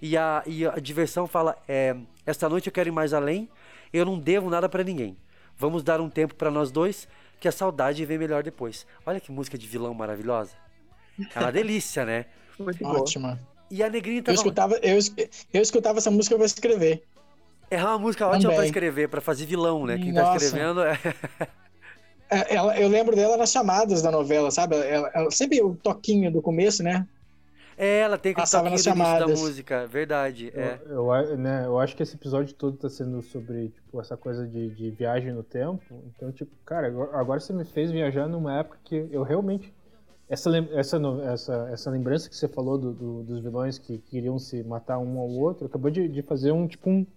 E a, e a diversão fala: é, Esta noite eu quero ir mais além, eu não devo nada pra ninguém. Vamos dar um tempo pra nós dois, que a saudade vem melhor depois. Olha que música de vilão maravilhosa. É uma delícia, né? Ótima. E a Negrini Eu tava. escutava, eu, eu escutava essa música pra escrever. É uma música ótima pra escrever, pra fazer vilão, né? Quem tá Nossa. escrevendo é. É, ela- eu lembro dela nas chamadas da novela, sabe? Ela, ela- sempre o toquinho do começo, né? É, ela tem aquele Passava nas início da chamadas. música, verdade. É. Eu, eu, a- né, eu acho que esse episódio todo tá sendo sobre, tipo, essa coisa de, de viagem no tempo. Então, tipo, cara, agora, agora você me fez viajar numa época que eu realmente. Essa, essa, essa, essa lembrança que você falou do- do- dos vilões que queriam se matar um ao outro, acabou de, de fazer um, tipo, um.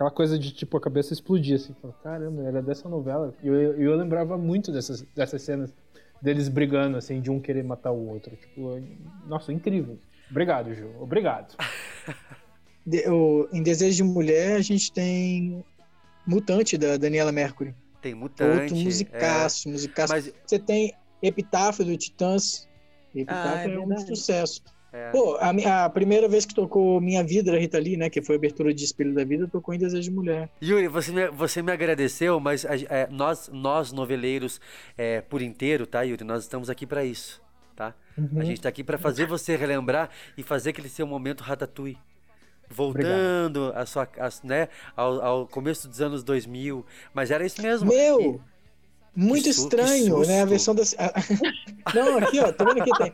Aquela coisa de, tipo, a cabeça explodir, assim. Falei, Caramba, era dessa novela. E eu, eu, eu lembrava muito dessas, dessas cenas deles brigando, assim, de um querer matar o outro. Tipo, nossa, incrível. Obrigado, Gil. Obrigado. De- o- em Desejo de Mulher, a gente tem Mutante, da Daniela Mercury. Tem Mutante. Outro musicaço, é. musicaço. Mas- Você tem Epitáfio do Titãs. Ah, Epitáfio é é, um sucesso. É. Pô, a, a primeira vez que tocou Minha Vida da Rita Lee, né? Que foi a abertura de Espelho da Vida, tocou em Desejo de Mulher. Yuri, você me, você me agradeceu, mas é, nós, nós noveleiros é, por inteiro, tá, Yuri? Nós estamos aqui pra isso, tá? A gente tá aqui pra fazer você relembrar e fazer aquele seu momento ratatouille. Voltando a sua, a- né, ao, ao começo dos anos 2000. Mas era isso mesmo. Meu! Muito su- que estranho, né? A versão da. Não, aqui, ó, tá vendo aqui? Tem,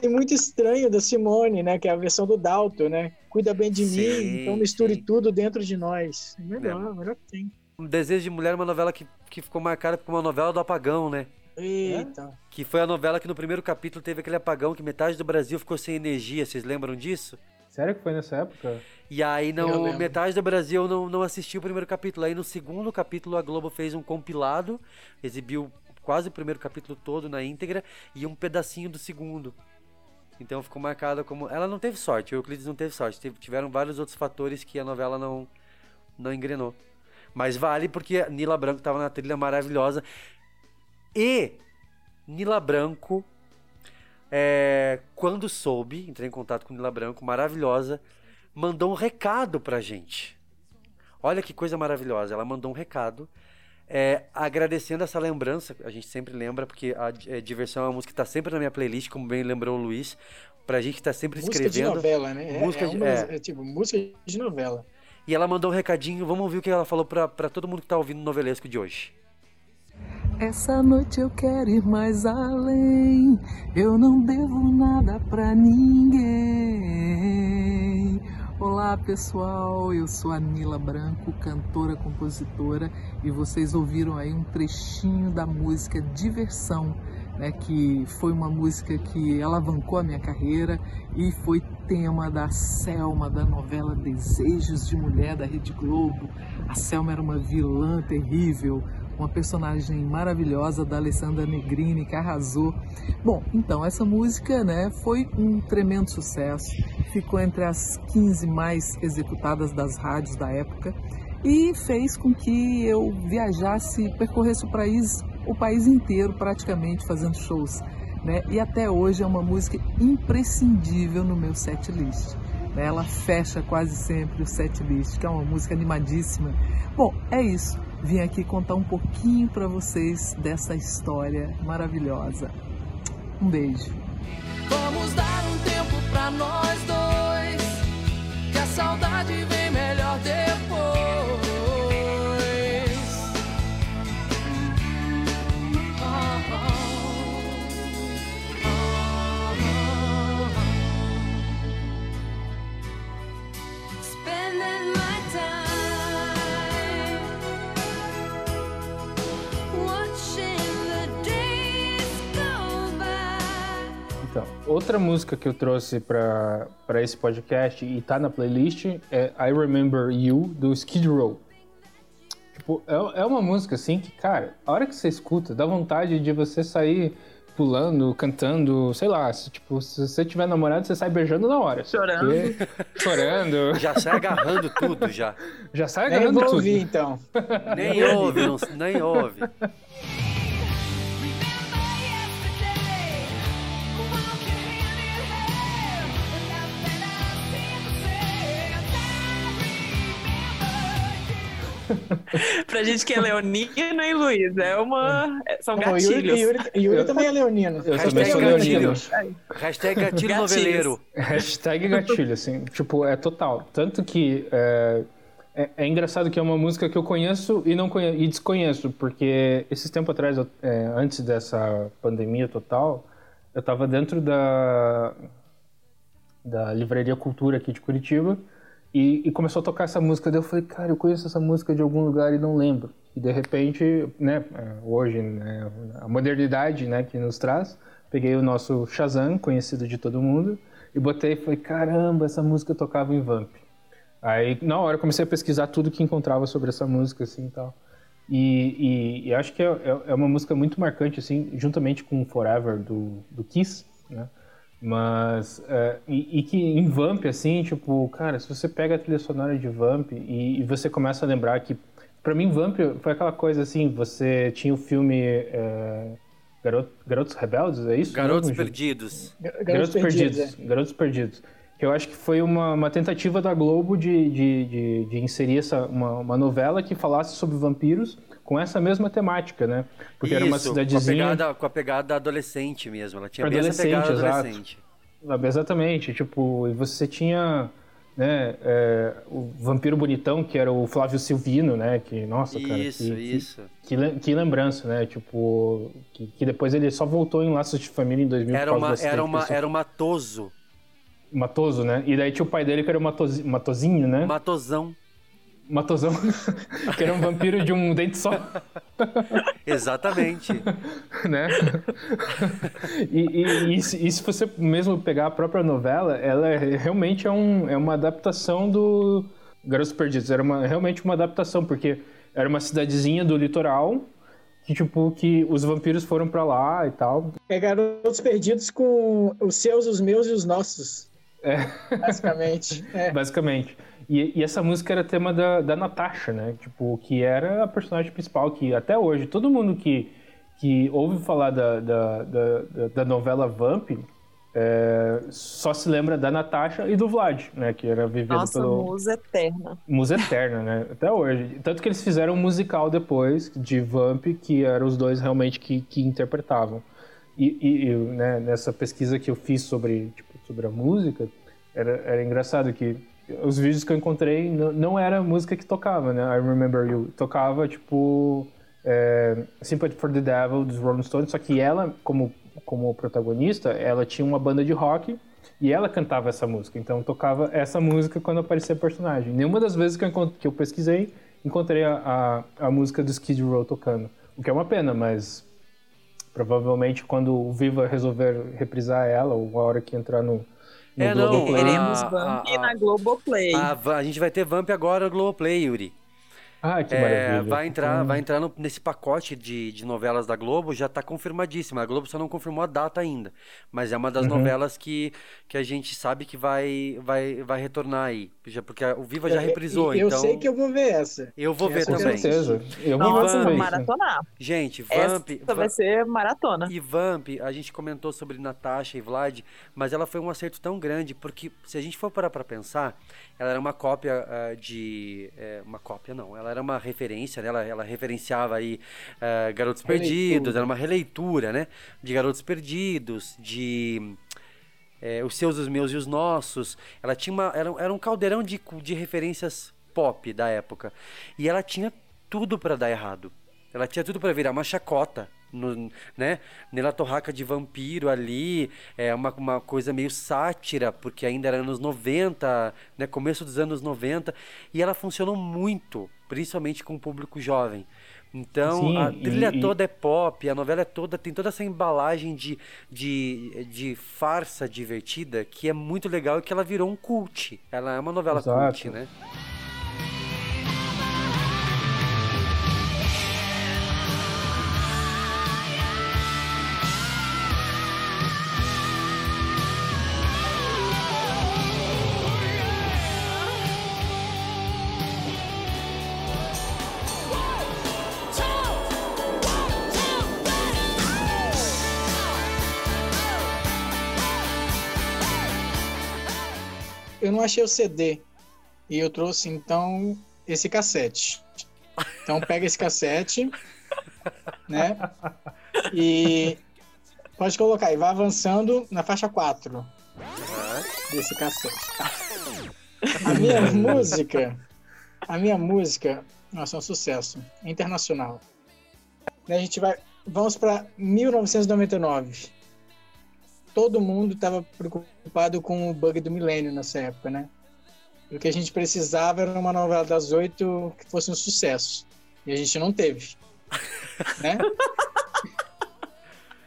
tem muito estranho da Simone, né? Que é a versão do Dalton, né? Cuida bem de Sim, mim, então misture sim. tudo dentro de nós. Melhor, É. melhor que tem. Um Desejo de Mulher é uma novela que, que ficou marcada como uma novela do apagão, né? Eita. Que foi a novela que no primeiro capítulo teve aquele apagão que metade do Brasil ficou sem energia. Vocês lembram disso? Sério que foi nessa época? E aí não, metade do Brasil não, não assistiu o primeiro capítulo. Aí no segundo capítulo a Globo fez um compilado, exibiu quase o primeiro capítulo todo na íntegra e um pedacinho do segundo. Então ficou marcada como. Ela não teve sorte, o Euclides não teve sorte. Tiveram vários outros fatores que a novela não, não engrenou. Mas vale porque Nila Branco estava na trilha maravilhosa. E Nila Branco, é, quando soube, entrei em contato com Nila Branco, maravilhosa, mandou um recado pra gente. Olha que coisa maravilhosa. Ela mandou um recado é, agradecendo essa lembrança. A gente sempre lembra, porque a é, diversão é uma música que tá sempre na minha playlist, como bem lembrou o Luiz. Pra gente que tá sempre Música escrevendo. de novela, né? É- Música é, de- uma- é. é tipo, música de novela. E ela mandou um recadinho. Vamos ouvir o que ela falou pra todo mundo que tá ouvindo o novelesco de hoje. Essa noite eu quero ir mais além. Eu não devo nada pra ninguém. Olá pessoal, eu sou a Nila Branco, cantora, compositora, e vocês ouviram aí um trechinho da música Diversão, né, que foi uma música que alavancou a minha carreira e foi tema da Selma, da novela Desejos de Mulher da Rede Globo. A Selma era uma vilã terrível, uma personagem maravilhosa da Alessandra Negrini que arrasou. Bom, então essa música, né, foi um tremendo sucesso. Ficou entre as 15 mais executadas das rádios da época e fez com que eu viajasse, percorresse o país, o país inteiro praticamente fazendo shows, né? E até hoje é uma música imprescindível no meu set list. né? Ela fecha quase sempre o set list, que é uma música animadíssima. Bom, é isso. Vim aqui contar um pouquinho para vocês dessa história maravilhosa. Um beijo. Vamos dar um tempo pra nós dois. Que a saudade vem outra música que eu trouxe pra, pra esse podcast e tá na playlist é I Remember You, do Skid Row. Tipo, é, é uma música assim que, cara, a hora que você escuta, dá vontade de você sair pulando, cantando, sei lá, se, tipo, se você tiver namorado, você sai beijando na hora. Chorando. Porque- chorando. Já sai agarrando tudo já. Já sai Nem agarrando vou tudo. ouvir, então. Nem ouve, não- nem ouve. Pra gente que é leonino, hein, Luiz? É uma. é- São Não, Yuri, gatilhos. Yuri, Yuri também é leonino. Eu também Hashtag sou gatilho. leonino. Hashtag gatilho Gatilhos. noveleiro. Hashtag gatilho, assim, tipo, é total. Tanto que é, é, é engraçado que é uma música que eu conheço e não conheço, e desconheço, porque esses tempos atrás, eu- é, antes dessa pandemia total, eu tava dentro da, da Livraria Cultura aqui de Curitiba e, e começou a tocar essa música. Daí eu falei, cara, eu conheço essa música de algum lugar e não lembro. E de repente, né, é, hoje, né, a modernidade né, que nos traz, peguei o nosso Shazam, conhecido de todo mundo, e botei e falei, caramba, essa música tocava em Vamp. Aí, na hora, comecei a pesquisar tudo que encontrava sobre essa música, assim, e tal. E, e, e acho que é, é- é uma música muito marcante, assim, juntamente com Forever, do, do Kiss, né? Mas, é, e, e que em Vamp, assim, tipo, cara, se você pega a trilha sonora de Vamp e, e você começa a lembrar que, pra mim, Vamp foi aquela coisa, assim, você tinha o filme é, Garot- Garotos Rebeldes, é isso? Garotos mesmo? Perdidos. Garotos, Perdidos. Garotos Perdidos. Que eu acho que foi uma, uma tentativa da Globo de, de, de, de inserir essa, uma, uma novela que falasse sobre vampiros com essa mesma temática, né? Porque era uma Isso, cidadezinha. Com a, pegada, com a pegada adolescente mesmo. Ela tinha bem essa Adolescente, pegada exato. adolescente. Ah, Exatamente, tipo, e você tinha né, é, o vampiro bonitão, que era o Flávio Silvino, né? Que, nossa, cara. Isso, que, que- isso. Que, que lembrança, né? Tipo, que, que depois ele só voltou em Laços de Família em 2000 Era uma, era uma, era um matoso. Matoso, né? E daí tinha o pai dele que era o Matozi- Matozinho, né? Matosão. Matosão. que era um vampiro de um dente só, Exatamente. né? e, e, e se, e se você mesmo pegar a própria novela, ela é- realmente é, um, é uma adaptação do Garotos Perdidos. Era uma, realmente uma adaptação, porque era uma cidadezinha do litoral que, tipo, que os vampiros foram pra lá e tal. É Garotos Perdidos com os seus, os meus e os nossos. É. Basicamente. É. Basicamente. E, e essa música era tema da, da Natasha, né? Tipo, que era a personagem principal, que até hoje, todo mundo que, que ouve falar da, da, da, da- novela Vamp é, só se lembra da Natasha e do Vlad, né? Que era vivido Nossa, pelo. musa eterna. Musa Eterna, né? Até hoje. Tanto que eles fizeram um musical depois de Vamp, que eram os dois realmente que, que interpretavam. E, e- e, né, nessa pesquisa que eu fiz sobre, tipo, sobre a música, era, era engraçado que os vídeos que eu encontrei não, não era música que tocava, né? I Remember You. Tocava, tipo, é, Sympathy for the Devil, dos Rolling Stones, só que ela, como, como protagonista, ela tinha uma banda de rock e ela cantava essa música. Então tocava essa música quando aparecia personagem. Nenhuma das vezes que eu, que eu pesquisei, encontrei a, a, a música do Skid Row tocando. O que é uma pena, mas provavelmente quando o Viva resolver reprisar ela, ou a hora que entrar no, no É, não, Globoplay. Teremos a- Vamp a- na Globoplay. A, va- a gente vai ter Vamp agora no Globoplay, Yuri. Ah, que É, maravilha. vai entrar, Hum. vai entrar no- nesse pacote de, de novelas da Globo, já está confirmadíssima. A Globo só não confirmou a data ainda. Mas é uma das Uhum. novelas que, que a gente sabe que vai, vai, vai retornar aí. Já, porque o Viva já É, reprisou, e eu então. sei que eu vou ver essa. Eu vou ver Essa eu Com também. certeza. Eu vou Nossa, ver maratonar. Gente, Essa Vamp. vai Va- ser maratona. E Vamp, a gente comentou sobre Natasha e Vlad, mas ela foi um acerto tão grande, porque se a gente for parar pra pensar, ela era uma cópia ah, de. eh, uma cópia não, ela era uma referência, né? ela, ela referenciava aí ah, Garotos Releitura. Perdidos, era uma releitura, né? De Garotos Perdidos, de. Eh, os seus, os meus e os nossos. Ela tinha uma. Era, era um caldeirão de, de referências pop da época. E ela tinha tudo pra dar errado. Ela tinha tudo pra virar uma chacota, no, né? Nela torraca de vampiro ali, é uma, uma coisa meio sátira, porque ainda era anos 90, né? Começo dos anos 90, e ela funcionou muito, principalmente com o público jovem. Então, Sim, a trilha e- toda é pop, a novela é toda, tem toda essa embalagem de, de, de farsa divertida que é muito legal e que ela virou um cult. Ela é uma novela Exato. cult, né? Eu não achei o CD. E eu trouxe, então, esse cassete. Então pega esse cassete, né? E pode colocar e vai avançando na faixa 4 desse cassete. Tá. A minha música, a minha música, nossa, é um sucesso é internacional. A gente vai, vamos para 1999. Todo mundo estava preocupado com o bug do milênio nessa época, né? O que a gente precisava era uma novela das oito que fosse um sucesso. E a gente não teve. né?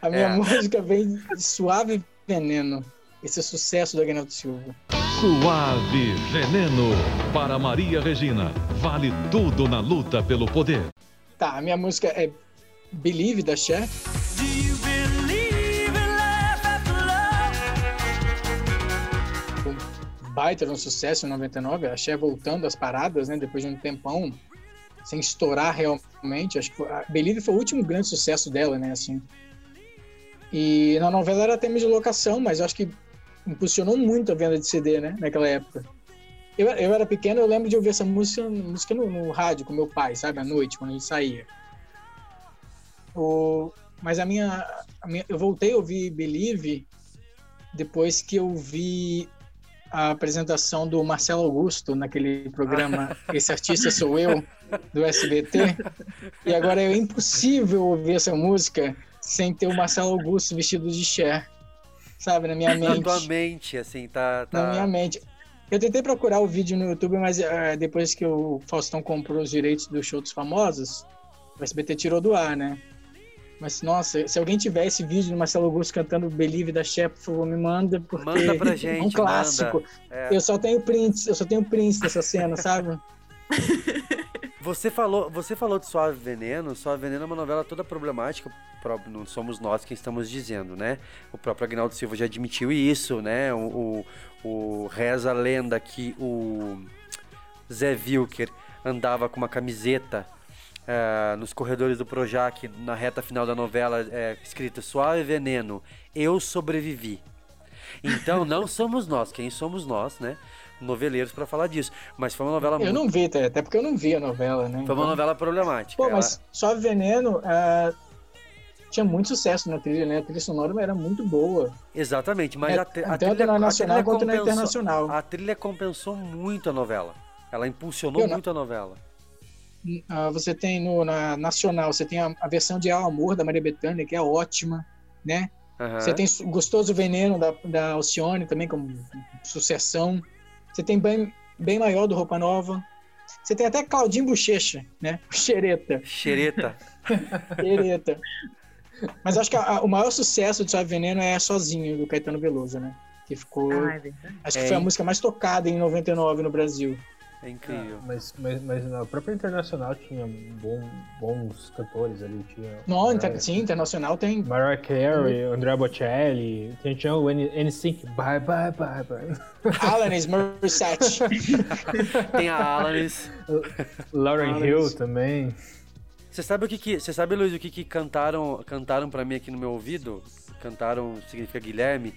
A minha É. música vem de Suave Veneno. Esse é o sucesso do Agnaldo Silva. Suave Veneno. Para Maria Regina. Vale tudo na luta pelo poder. Tá, a minha música é Believe da Cher. Baita de um sucesso em 99, a Cher voltando às paradas, né, depois de um tempão, sem estourar realmente. Acho que a Believe foi o último grande sucesso dela, né, assim. E na novela era tema de locação, mas acho que impulsionou muito a venda de CD, né, naquela época. Eu, eu era pequeno, eu lembro de ouvir essa música, música no, no rádio com meu pai, sabe, à noite, quando gente saía. O, mas a minha, a minha- eu voltei a ouvir Believe depois que eu vi a apresentação do Marcelo Augusto naquele programa Esse Artista Sou Eu, do SBT. E agora é impossível ouvir essa música sem ter o Marcelo Augusto vestido de Cher, sabe, na minha Na mente. tua mente, assim, tá. tá... Na minha mente. Eu tentei procurar o vídeo no YouTube, mas eh, depois que o Faustão comprou os direitos do show dos famosos, o SBT tirou do ar, né? Mas, nossa, se alguém tiver esse vídeo do Marcelo Augusto cantando Believe da Cher, por favor, me manda, porque Manda pra é um gente, clássico. É. Eu só tenho prints, eu só tenho prints dessa cena, sabe? Você falou, você falou de Suave Veneno. Suave Veneno é uma novela toda problemática. Não somos nós quem estamos dizendo, né? O próprio Agnaldo Silva já admitiu isso, né? O, o, o- reza a lenda que o Zé Wilker andava com uma camiseta ah, nos corredores do Projac na reta final da novela, é, escrito Suave Veneno, eu sobrevivi. Então não somos nós, quem somos nós, né? Noveleiros para falar disso. Mas foi uma novela Eu muito não vi, até porque eu não vi a novela, né? foi uma Então- novela problemática. Pô, Ela- mas Suave Veneno ah, tinha muito sucesso na trilha, né? A trilha sonora era muito boa. Exatamente, mas É, a, a tanto trilha, na a nacional trilha quanto na compensou- internacional. A trilha compensou muito a novela. Ela impulsionou Eu não- muito a novela. Ah, você tem no, na nacional, você tem a, a versão de Ao Amor da Maria Bethânia, que é ótima, né? Aham. Você tem Gostoso Veneno da, da Alcione também, como sucessão. Você tem bem, bem maior do Roupa Nova. Você tem até Claudinho Bochecha, né? Xereta. Xereta. Xereta. Mas acho que a- a- o maior sucesso de Suave Veneno é Sozinho, do Caetano Veloso, né? Que ficou. Ah, é acho que É, foi a música mais tocada em 99 no Brasil. É incrível. Mas, mas, mas na própria internacional tinha bom- bons cantores ali. Tinha Não, inter- sim, internacional tem. Mariah Carey, Andrea Bocelli, tinha, tinha o N- NSYNC, bye bye bye bye. Alanis Morissette. Tem a Alanis. Lauren Alanis. Hill também. Você sabe o que que. Você sabe, Luiz, o que que cantaram, cantaram pra mim aqui no meu ouvido? Cantaram significa Guilherme.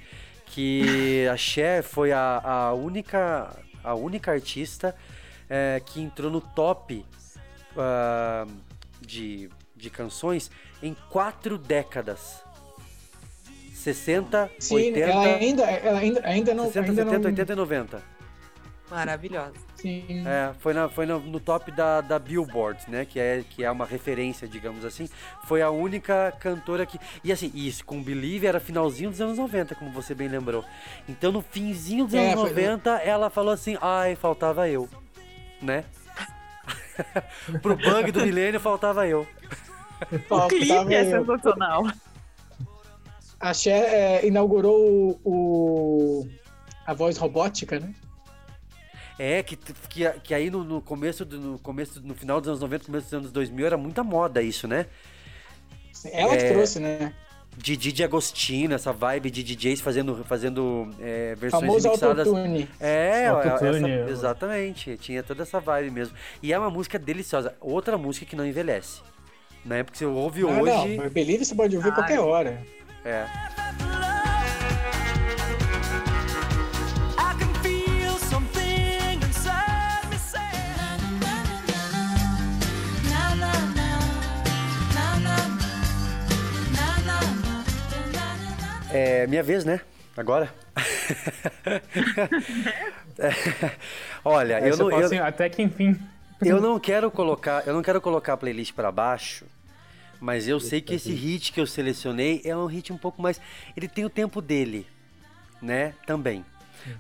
Que a Cher foi a, a única. A única artista é, que entrou no top ah, de, de canções em quatro décadas. 60, Sim, 80, ela ainda, ela ainda, ainda não. 60, ainda 70, não... 80 e 90. Maravilhosa. Sim. É, foi, na, foi na- no top da, da Billboard, né? Que é, que é uma referência, digamos assim. Foi a única cantora que. E assim, isso, com Believe era finalzinho dos anos 90, como você bem lembrou. Então no finzinho dos É, anos foi- 90, ela falou assim: ai, faltava eu. Né? Pro bug do milênio faltava eu. O clipe é sensacional. A Cher é, inaugurou o, o- a voz robótica, né? É, que, que, que aí no, no começo, do, no começo, no final dos anos 90, começo dos anos 2000, era muita moda isso, né? Ela que É, trouxe, né? De Didi Agostino, essa vibe de DJs fazendo, fazendo é, versões Famoso remixadas. autotune. É, Autotune, essa- exatamente. Tinha toda essa vibe mesmo. E é uma música deliciosa. Outra música que não envelhece. Né? Porque você ouve Ah, hoje. não, Believe você pode ouvir qualquer hora. É. É minha vez, né? Agora. É, Olha, eu não, eu, assim, até que enfim. eu não quero colocar, eu não quero colocar a playlist pra baixo, mas eu sei que esse hit que eu selecionei é um hit um pouco mais, ele tem o tempo dele, né? Também.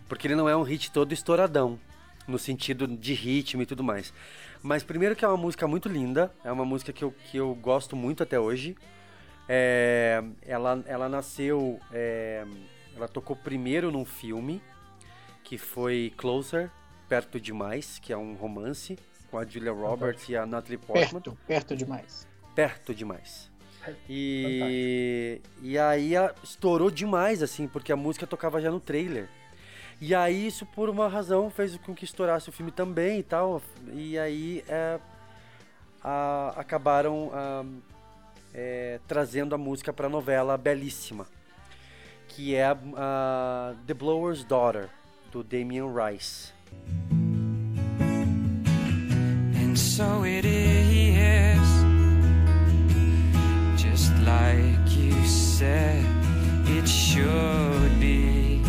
Porque ele não é um hit todo estouradão, no sentido de ritmo e tudo mais. Mas primeiro que é uma música muito linda, é uma música que eu, que eu gosto muito até hoje. É, ela, ela nasceu, é, ela tocou primeiro num filme, que foi Closer, Perto Demais, que é um romance com a Julia Roberts e a Natalie Portman. Perto, perto demais. Perto demais. E, e aí a- estourou demais, assim, porque a música tocava já no trailer. E aí isso, por uma razão, fez com que estourasse o filme também e tal. E aí é, a- acabaram ah, é, trazendo a música pra novela belíssima, que é a, a The Blower's Daughter, do Damien Rice. And so it is, just like you said it should be.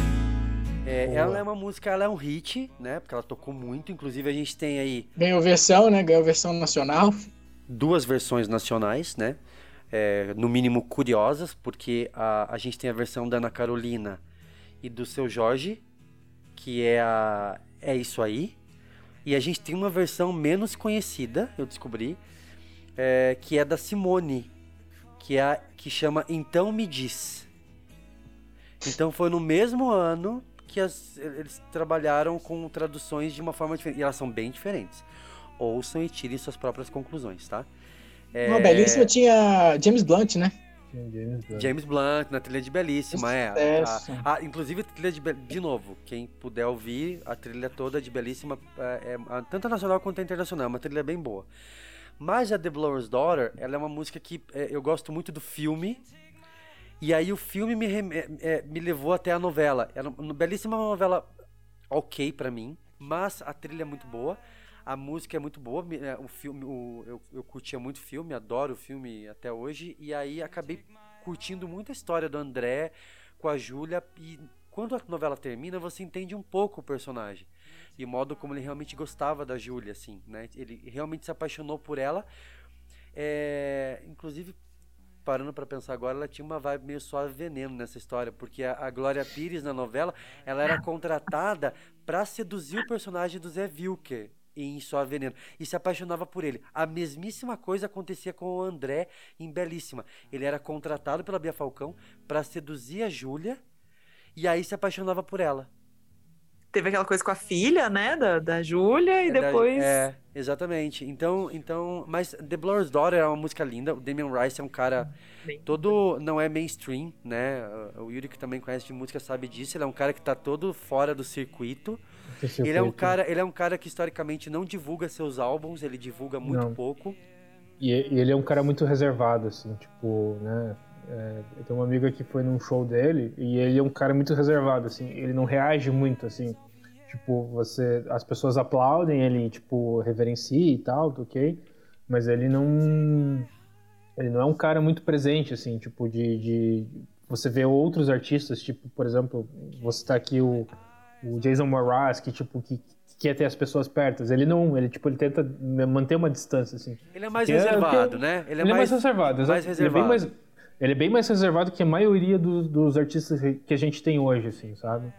É, ela é uma música, ela é um hit, né? Porque ela tocou muito. Inclusive a gente tem aí Ganhou versão, né? Ganhou versão nacional. duas versões nacionais, né? É, no mínimo curiosas, porque a, a gente tem a versão da Ana Carolina e do seu Jorge, que é a É Isso Aí. E a gente tem uma versão menos conhecida, eu descobri, é, que é da Simone, que é a, que chama Então Me Diz. Então foi no mesmo ano que as- eles trabalharam com traduções de uma forma diferente. E elas são bem diferentes. Ouçam e tirem suas próprias conclusões, tá? É, Uma belíssima tinha James Blunt, né? James Blunt na trilha de Belíssima, é. A- a- inclusive, a trilha de, de novo, quem puder ouvir, a trilha toda de Belíssima, é, é, tanto a nacional quanto a internacional, é uma trilha bem boa. Mas a The Blower's Daughter, ela é uma música que é, eu gosto muito do filme, e aí o filme me, é, é, me levou até a novela. Era, no Belíssima é uma novela ok pra mim, mas a trilha é muito boa. A música é muito boa, é, o filme, o- eu, eu curtia muito filme, adoro o filme até hoje, e aí acabei curtindo muito a história do André com a Júlia, e quando a novela termina, você entende um pouco o personagem, e o modo como ele realmente gostava da Júlia, assim, né? Ele realmente se apaixonou por ela, é, inclusive, parando pra pensar agora, ela tinha uma vibe meio suave veneno nessa história, porque a, a Glória Pires na novela, ela era contratada pra seduzir o personagem do Zé Wilker em Suave Veneno e se apaixonava por ele. A mesmíssima coisa acontecia com o André em Belíssima. Ele era contratado pela Bia Falcão pra seduzir a Júlia e aí se apaixonava por ela. Teve aquela coisa com a filha, né, da, da Júlia, e É da- depois... É, exatamente. Então, então, mas The Blur's Daughter é uma música linda. O Damien Rice é um cara todo não é mainstream, né? O Yuri que também conhece de música sabe disso. Ele é um cara que tá todo fora do circuito. Ele é um circuito. cara, ele é um cara que historicamente não divulga seus álbuns, ele divulga muito Não. pouco. E, ele é um cara muito reservado, assim, tipo, né? é, eu tenho uma amiga que foi num show dele e ele é um cara muito reservado, assim, ele não reage muito, assim. Tipo, você. As pessoas aplaudem, ele, tipo, reverencia e tal, ok? Mas ele não. Ele não é um cara muito presente, assim, tipo, de. de você vê outros artistas, tipo, por exemplo, você tá aqui o, o Jason Mraz, que, tipo, que que quer ter as pessoas perto. Ele não, ele, tipo, ele tenta manter uma distância, assim. Ele é mais Que reservado, que né? Ele, é mais reservado, exato. mais Ele, é bem reservado. mais, ele é bem mais reservado que a maioria do- dos artistas que a gente tem hoje, assim, sabe?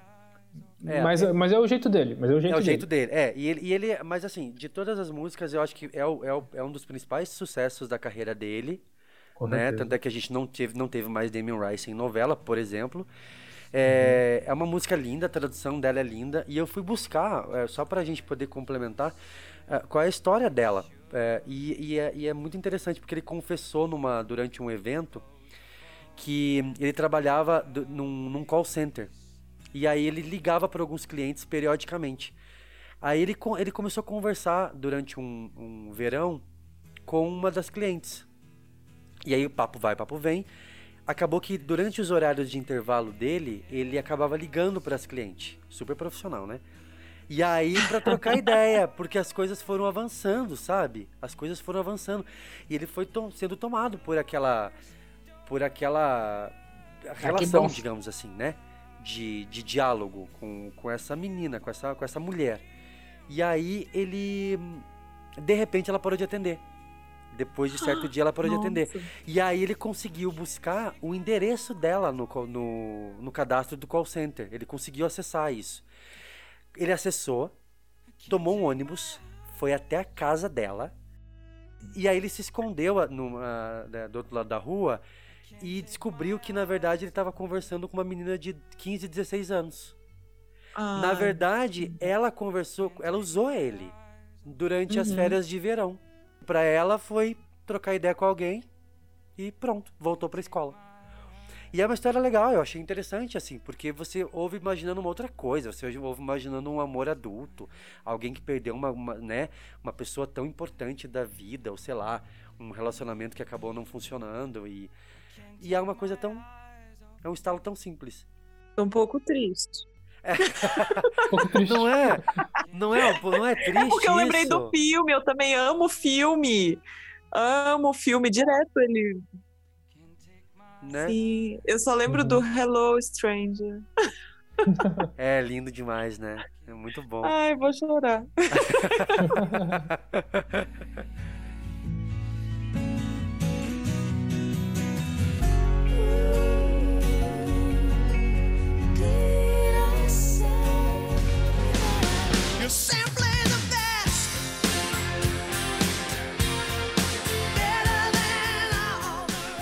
É, mas, é- mas é o jeito dele. Mas é o jeito é o dele. jeito dele. É, e ele, e ele. Mas assim, de todas as músicas, eu acho que é, o- é, o- é um dos principais sucessos da carreira dele. Com né? certeza. Tanto é que a gente não teve, não teve mais Damien Rice em novela, por exemplo. É, é uma música linda, a tradução dela é linda. E eu fui buscar, é, só pra gente poder complementar, é, qual é a história dela. É, e, e é, e é muito interessante, porque ele confessou numa, durante um evento que ele trabalhava do- num, num call center. E aí ele ligava para alguns clientes periodicamente. Aí ele, ele começou a conversar durante um, um verão com uma das clientes. E aí o papo vai, papo vem. Acabou que durante os horários de intervalo dele, ele acabava ligando para as clientes. Super profissional, né? E aí para trocar ideia, porque as coisas foram avançando, sabe? As coisas foram avançando. E ele foi tom- sendo tomado por aquela por aquela relação, bom. digamos assim, né? De, de diálogo com, com essa menina, com essa, com essa mulher. E aí ele. De repente ela parou de atender. Depois de certo dia ela parou de atender. Nossa. E aí ele conseguiu buscar o endereço dela no, no, no cadastro do call center. Ele conseguiu acessar isso. Ele acessou, tomou um ônibus, foi até a casa dela. E aí ele se escondeu a- numa, né, do outro lado da rua e descobriu que na verdade ele estava conversando com uma menina de 15, 16 anos. Na Ai. verdade, ela conversou, ela usou ele durante as Uhum. férias de verão. Pra ela foi trocar ideia com alguém e pronto, voltou pra escola. E é uma história legal, eu achei interessante, assim, porque você ouve imaginando uma outra coisa, você ouve imaginando um amor adulto, alguém que perdeu uma, uma, né, uma pessoa tão importante da vida, ou sei lá, um relacionamento que acabou não funcionando, e, e é uma coisa tão. É um estalo tão simples. Um pouco triste. Não é? Não é, não é triste É porque eu lembrei isso? do filme, eu também amo filme. Amo filme, direto ele. Né? Sim, eu só lembro do Hello Stranger. É lindo demais, né? É muito bom. Ai, vou chorar.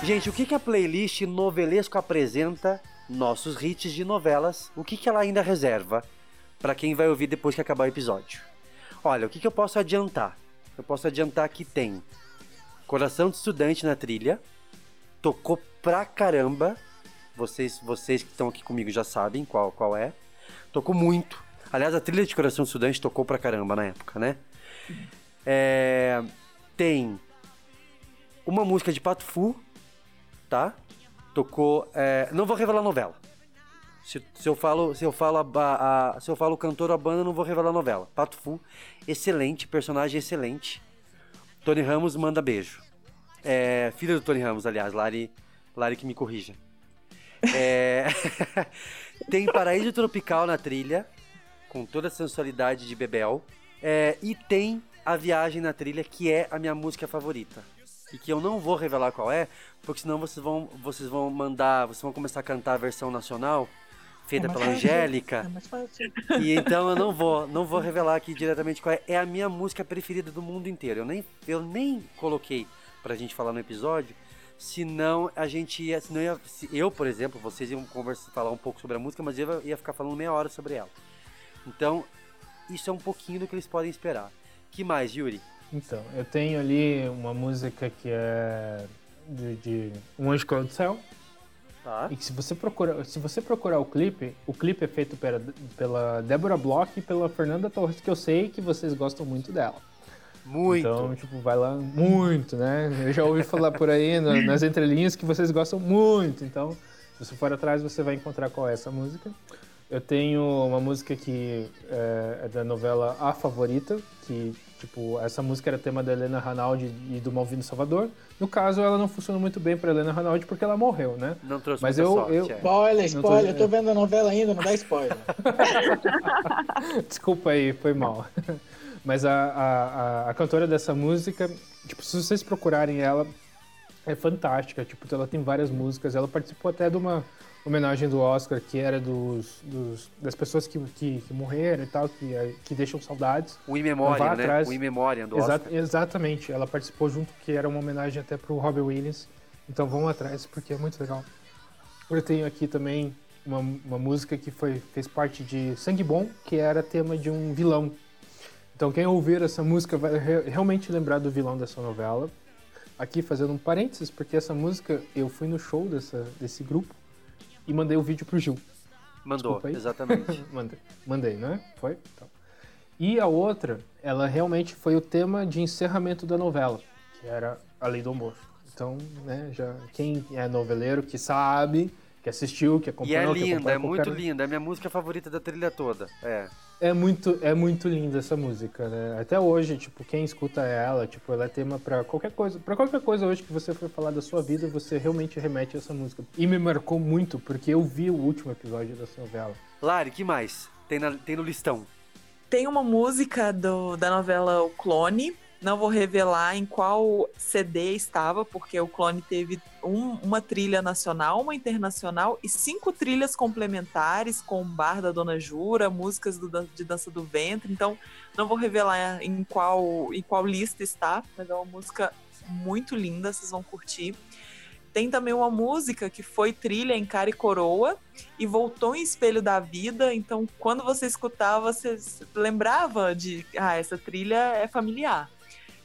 Gente, o que, que a playlist Novelesco apresenta? Nossos hits de novelas. O que, que ela ainda reserva para quem vai ouvir depois que acabar o episódio? Olha, o que, que eu posso adiantar? Eu posso adiantar que tem Coração de Estudante na trilha. Tocou pra caramba. Vocês, vocês que estão aqui comigo já sabem qual, qual é. Tocou muito. Aliás, a trilha de Coração de Estudante tocou pra caramba na época, né? É, tem uma música de Pato Fu, tá? Tocou. é, não vou revelar novela. Se, se eu falo, se eu falo a, a- se eu falo cantor ou a banda, não vou revelar novela. Pato Fu, excelente, personagem excelente. Tony Ramos manda beijo. É, filha do Tony Ramos, aliás, Lari, Lari que me corrija. É, tem Paraíso Tropical na trilha, com toda a sensualidade de Bebel. É, e tem A Viagem na trilha, que é a minha música favorita. E que eu não vou revelar qual é, porque senão vocês vão, vocês vão mandar, vocês vão começar a cantar a versão nacional, feita É pela fácil, Angélica. é mais fácil. E então eu não vou, não vou revelar aqui diretamente qual é. É a minha música preferida do mundo inteiro. Eu nem, eu nem coloquei pra gente falar no episódio, senão a gente ia, senão ia, se eu, por exemplo, vocês iam conversar, falar um pouco sobre a música, mas eu ia ficar falando meia hora sobre ela. Então, isso é um pouquinho do que eles podem esperar. Que mais, Yuri? Então, eu tenho ali uma música que é de, de Um Anjo Caiu do Céu. Tá. E que se você procurar, se você procurar o clipe, o clipe é feito pela, pela Débora Bloch e pela Fernanda Torres, que eu sei que vocês gostam muito dela. Muito. Então, tipo, vai lá muito, né? Eu já ouvi falar por aí no- nas entrelinhas que vocês gostam muito. Então, se você for atrás, você vai encontrar qual é essa música. Eu tenho uma música que é, é da novela A Favorita, que, tipo, essa música era tema da Helena Ranaldi e do Malvino Salvador. No caso, ela não funciona muito bem pra Helena Ranaldi porque ela morreu, né? Não trouxe Mas eu, sorte, eu... é. Spoiler, Não tô- spoiler. Eu tô vendo a novela ainda, não dá spoiler. Desculpa aí, foi mal. Mas a, a, a, a cantora dessa música, tipo, se vocês procurarem ela, é fantástica. Tipo, ela tem várias músicas. Ela participou até de uma homenagem do Oscar que era dos, dos- das pessoas que, que, que morreram e tal, que, que deixam saudades. O In Memoriam, né? atrás. O In Memoriam do Exa- Oscar. Exatamente. Ela participou junto, que era uma homenagem até pro Robin Williams. Então vão atrás, porque é muito legal. Eu tenho aqui também uma, uma música que foi, fez parte de Sangue Bom, que era tema de um vilão. Então quem ouvir essa música vai re- realmente lembrar do vilão dessa novela. Aqui fazendo um parênteses, porque essa música eu fui no show dessa, desse grupo e mandei o vídeo pro Gil. Mandou, exatamente. mandei, mandei, né? Foi? Então. E a outra, ela realmente foi o tema de encerramento da novela, que era A Lei do Amor. Então, né, já quem é noveleiro que sabe, que assistiu, que E é acompanhou, que linda, é muito linda. É a minha música favorita da trilha toda. É. É muito, é muito linda essa música, né? Até hoje, tipo, quem escuta ela, tipo, ela é tema pra qualquer coisa. Pra qualquer coisa hoje que você for falar da sua vida, você realmente remete a essa música. E me marcou muito, porque eu vi o último episódio dessa novela. Lari, que mais? Tem, na- tem no listão. Tem uma música do, da novela O Clone. Não vou revelar em qual CD estava, porque o Clone teve um- uma trilha nacional, uma internacional e cinco trilhas complementares com o bar da Dona Jura, músicas do de Dança do Ventre. Então, não vou revelar em qual, em qual lista está, mas é uma música muito linda, vocês vão curtir. Tem também uma música que foi trilha em Cara e Coroa e voltou em Espelho da Vida. Então, quando você escutava, você lembrava de, ah, essa trilha é familiar.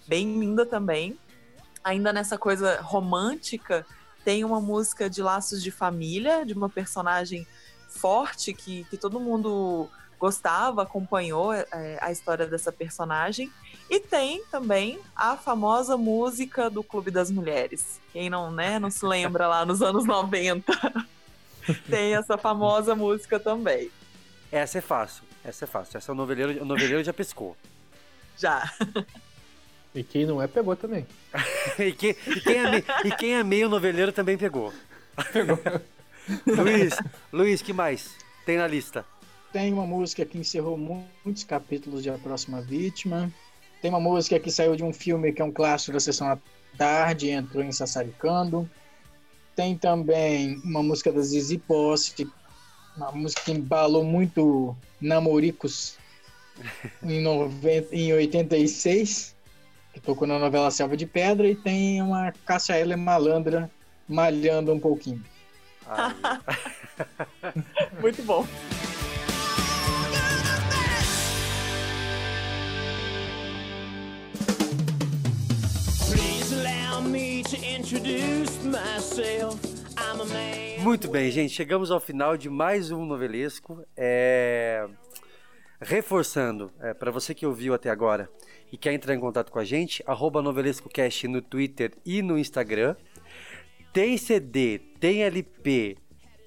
Bem linda também. Ainda nessa coisa romântica, tem uma música de Laços de Família, de uma personagem forte que, que todo mundo gostava, acompanhou é, a história dessa personagem. E tem também a famosa música do Clube das Mulheres. Quem não, né, não se lembra lá nos anos 90. tem essa famosa música também. Essa é fácil. Essa é fácil. Essa o noveleiro, o noveleiro já pescou. Já. E quem não é, pegou também. e, que- e quem é me- e quem é meio noveleiro também pegou. Luiz, Luiz, que mais? Tem na lista. Tem uma música que encerrou mu- muitos capítulos de A Próxima Vítima. Tem uma música que saiu de um filme que é um clássico da Sessão da Tarde, entrou em Sassaricando. Tem também uma música da Zizi Posse, uma música que embalou muito Namoricos em, 90, em 86, que tocou na novela Selva de Pedra. E tem uma Cássia Eller Malandra malhando um pouquinho. Muito bom. Muito bem, gente. Chegamos ao final de mais um novelesco. É... Reforçando, é, para você que ouviu até agora e quer entrar em contato com a gente, arroba novelescocast no Twitter e no Instagram. Tem CD, tem LP,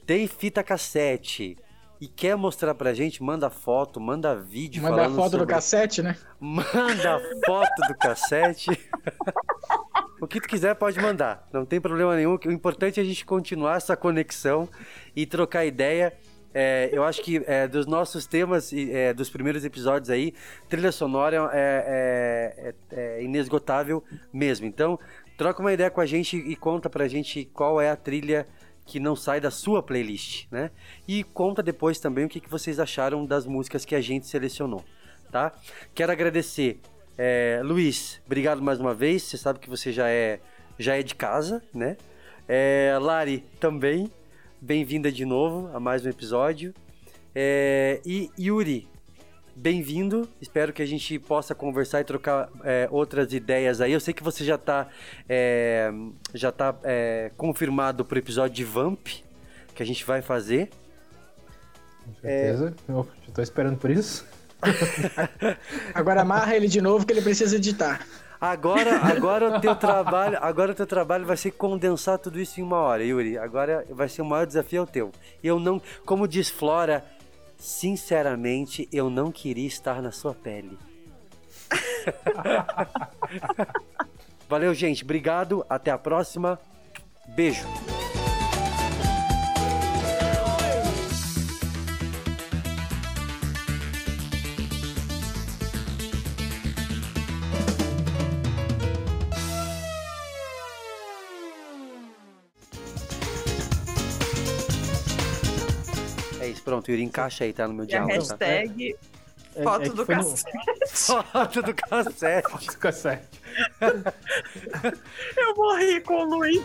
tem fita cassete e quer mostrar pra gente, manda foto, manda vídeo Manda a foto do sobre- cassete, né? Manda foto do cassete. o que tu quiser pode mandar, não tem problema nenhum. O importante é a gente continuar essa conexão e trocar ideia. É, eu acho que é, dos nossos temas, é, dos primeiros episódios aí, trilha sonora é, é- é- é inesgotável mesmo. Então, troca uma ideia com a gente e conta pra gente qual é a trilha que não sai da sua playlist, né? E conta depois também o que, que vocês acharam das músicas que a gente selecionou, tá? Quero agradecer, Luiz, obrigado mais uma vez. Você sabe que você já é já é de casa, né? É, Lari também, bem-vinda de novo a mais um episódio. É, e Yuri, bem-vindo. Espero que a gente possa conversar e trocar é, outras ideias aí. Eu sei que você já está já tá é, confirmado para o episódio de Vamp que a gente vai fazer. Com certeza. Eu já tô esperando por isso. Agora amarra ele de novo que ele precisa editar. Agora, agora o teu trabalho, agora teu trabalho vai ser condensar tudo isso em uma hora, Yuri. Agora vai ser o maior desafio é o teu. Eu não, como diz Flora, sinceramente, eu não queria estar na sua pele. Valeu, gente. Obrigado. Até a próxima. Beijo. Pronto, Yuri, encaixa aí, tá no meu E a diálogo. tá? hashtag É- foto é do no- cassete. Foto do cassete. cassete. Eu morri com o Luiz.